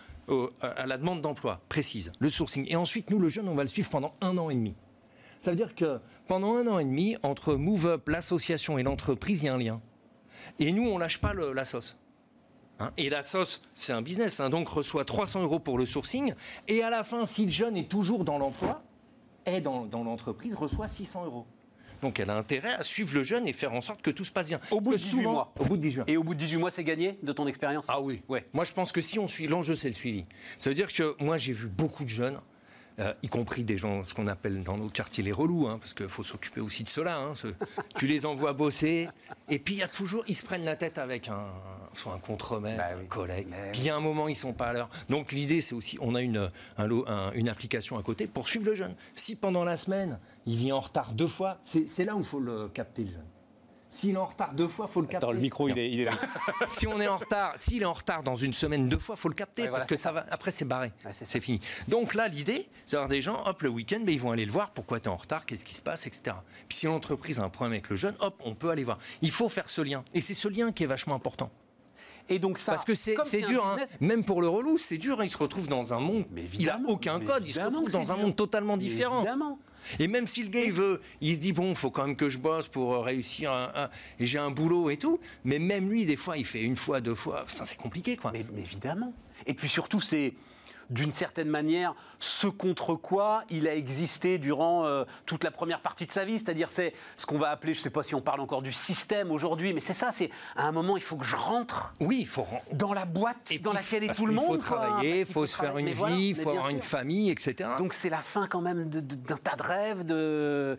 la demande d'emploi précise, le sourcing. Et ensuite, nous, le jeune, on va le suivre pendant un an et demi. Ça veut dire que pendant un an et demi, entre Move Up, l'association et l'entreprise, il y a un lien. Et nous, on lâche pas le- la sauce. Hein, et la sauce, c'est un business, hein, donc reçoit 300 euros pour le sourcing. Et à la fin, si le jeune est toujours dans l'emploi, est dans, dans l'entreprise, reçoit 600 euros. Donc elle a intérêt à suivre le jeune et faire en sorte que tout se passe bien. Au bout de Que 18 mois. Au bout de 18 mois. Et au bout de 18 mois, c'est gagné de ton expérience? Ah oui. Ouais. Moi, je pense que si on suit, l'enjeu, c'est le suivi. Ça veut dire que moi, j'ai vu beaucoup de jeunes, euh, y compris des gens, ce qu'on appelle dans nos quartiers les relous, hein, parce qu'il faut s'occuper aussi de cela. hein, ce- tu les envoies bosser, et puis il y a toujours, ils se prennent la tête avec un, soit un contremaître, Bah un oui. collègue. Mais Puis il y a un moment, ils sont pas à l'heure. Donc l'idée, c'est aussi, on a une, un lot- un- une application à côté pour suivre le jeune. Si pendant la semaine, il vient en retard deux fois, c'est c'est là où il faut le capter le jeune. S'il est en retard deux fois, faut le capter. Attends, le micro, il est, il est là. si on est en retard, s'il est en retard dans une semaine deux fois, faut le capter Ouais, voilà, parce que ça va. Après, c'est barré, Ouais, c'est fini. Donc là, l'idée, c'est d'avoir des gens, hop, le week-end, ben, ils vont aller le voir. Pourquoi tu es en retard Qu'est-ce qui se passe, etc. Puis si l'entreprise a un problème avec le jeune, hop, on peut aller voir. Il faut faire ce lien, et c'est ce lien qui est vachement important. Et donc ça, Parce que c'est dur, hein. même pour le relou, c'est dur. hein. Il se retrouve dans un monde. Mais il a aucun code. Il se retrouve dans un monde totalement différent. Évidemment. Et même si le gars il veut, il se dit bon, faut quand même que je bosse pour euh, réussir. un- un- et j'ai un boulot et tout. Mais même lui, des fois, il fait une fois, deux fois. Enfin, c'est compliqué, quoi. Mais, mais évidemment. Et puis surtout, c'est d'une certaine manière ce contre quoi il a existé durant euh, toute la première partie de sa vie. C'est-à-dire, c'est ce qu'on va appeler, je ne sais pas si on parle encore du système aujourd'hui, mais c'est ça, c'est à un moment, il faut que je rentre Oui, il faut. dans la boîte et dans laquelle est tout le monde. faut quoi. travailler, il faut se faire une vie, il faut avoir une famille, etc. Donc c'est la fin quand même d'un tas de rêves, de,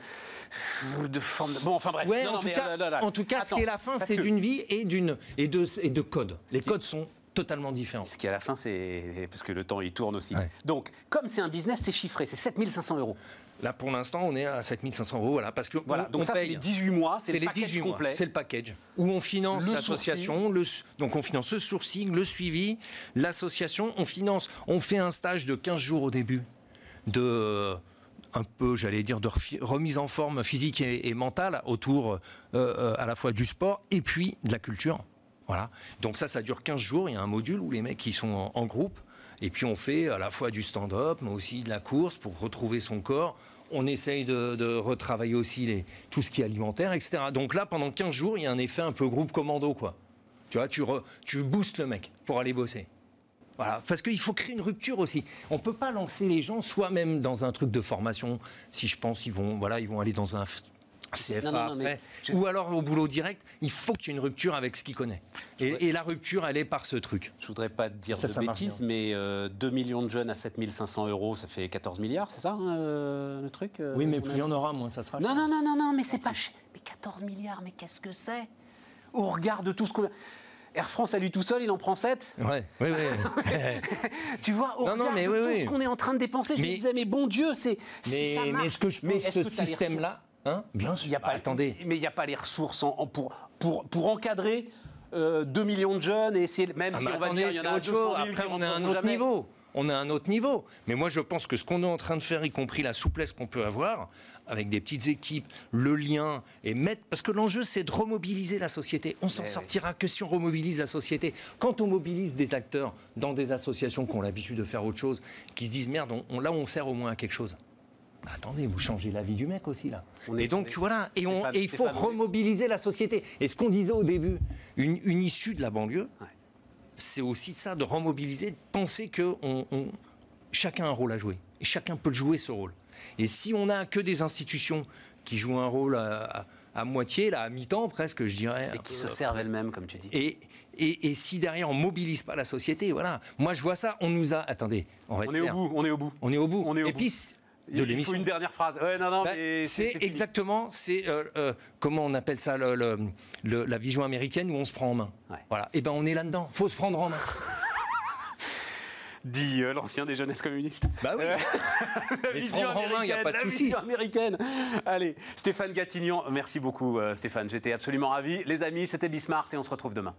de formes. de- Bon, enfin bref. Ouais, Non, en, non, tout mais, cas, là, là. en tout cas, ce qui est la fin, c'est d'une vie et et de et de codes. Les codes sont totalement différents. Ce qui à la fin, c'est parce que le temps il tourne aussi. Ouais. Donc, comme c'est un business, c'est chiffré, c'est 7500 euros. Là, pour l'instant, on est à 7500 euros, voilà, parce que Voilà. on- Donc on ça, c'est les 18 mois, c'est le les package 18 mois, complet. c'est le package où on finance l'association, donc on finance le sourcing, le suivi, l'association, on finance, on fait un stage de 15 jours au début de un peu, j'allais dire, de remise en forme physique et, et mentale autour euh, euh, à la fois du sport et puis de la culture. Voilà. Donc ça, ça dure 15 jours. Il y a un module où les mecs qui sont en, groupe et puis on fait à la fois du stand-up, mais aussi de la course pour retrouver son corps. On essaye de, retravailler aussi les, tout ce qui est alimentaire, etc. Donc là, pendant 15 jours, il y a un effet un peu groupe commando, quoi. Tu vois, tu, re- boostes le mec pour aller bosser. Voilà, parce qu'il faut créer une rupture aussi. On peut pas lancer les gens soi-même dans un truc de formation. Si je pense, ils vont, voilà, ils vont aller dans un CFA Non, non, non, mais après, je- ou alors au boulot direct. Il faut qu'il y ait une rupture avec ce qu'il connaît. Et, et la rupture, elle est par ce truc. Je voudrais pas te dire Ça, de ça bêtises, mais euh, 2 millions de jeunes à 7500 euros, ça fait 14 milliards, c'est ça hein, euh, le truc euh, Oui, mais plus il y en aura, moins ça sera. Non, non, non, non, non, mais c'est pas cher. Mais 14 milliards, mais qu'est-ce que c'est? Au regard de tout ce qu'on. Air France à lui tout seul, il en prend 7 Ouais, oui, oui. Tu vois, au Non, non, regard mais de oui, tout oui. ce qu'on est en train de dépenser, je me disais, mais bon Dieu, c'est. mais, ça mais marche, est-ce que je mais pense est-ce ce système-là Hein Bien sûr. Y a pas, Attendez. Mais il n'y a pas les ressources en- en- pour, pour, pour encadrer euh, 2 millions de jeunes et essayer, même Ah, si on va attendez, dire, il y en a autre 200 chose. 000 Après, on est à un autre jamais. niveau. On à un autre niveau. Mais moi, je pense que ce qu'on est en train de faire, y compris la souplesse qu'on peut avoir, avec des petites équipes, le lien, et mettre. Parce que l'enjeu, c'est de remobiliser la société. On s'en Eh oui. sortira que si on remobilise la société. Quand on mobilise des acteurs dans des associations qui ont l'habitude de faire autre chose, qui se disent merde, on- on- là, on sert au moins à quelque chose. Bah, attendez, vous changez la vie du mec aussi, là. On est- et donc, voilà. Et, on- et il faut remobiliser la société. Et ce qu'on disait au début, une, une issue de la banlieue, Ouais. c'est aussi ça, de remobiliser, de penser que on, on- chacun a un rôle à jouer. Et chacun peut jouer ce rôle. Et si on n'a que des institutions qui jouent un rôle à, à- à moitié, là, à mi-temps presque, je dirais. Et qui un se servent elles-mêmes, comme tu dis. et, et, et si derrière on mobilise pas la société, voilà. Moi je vois ça, on nous a. Attendez, on va On est au bout, on est au bout. On est au bout. On est au et bout. puis Il faut une dernière phrase. Ouais, non, non, Bah, c'est exactement, c'est euh, euh, comment on appelle ça, le- le- le- la vision américaine où on se prend en main. Ouais. Voilà. Et ben on est là-dedans. Faut se prendre en main. Dit euh, l'ancien des jeunesses communistes. Bah oui. Mais se prendre en main, il n'y a pas de souci. américaine. Allez, Stéphane Gatignan, merci beaucoup Stéphane, j'étais absolument ravi. Les amis, c'était Bismart et on se retrouve demain.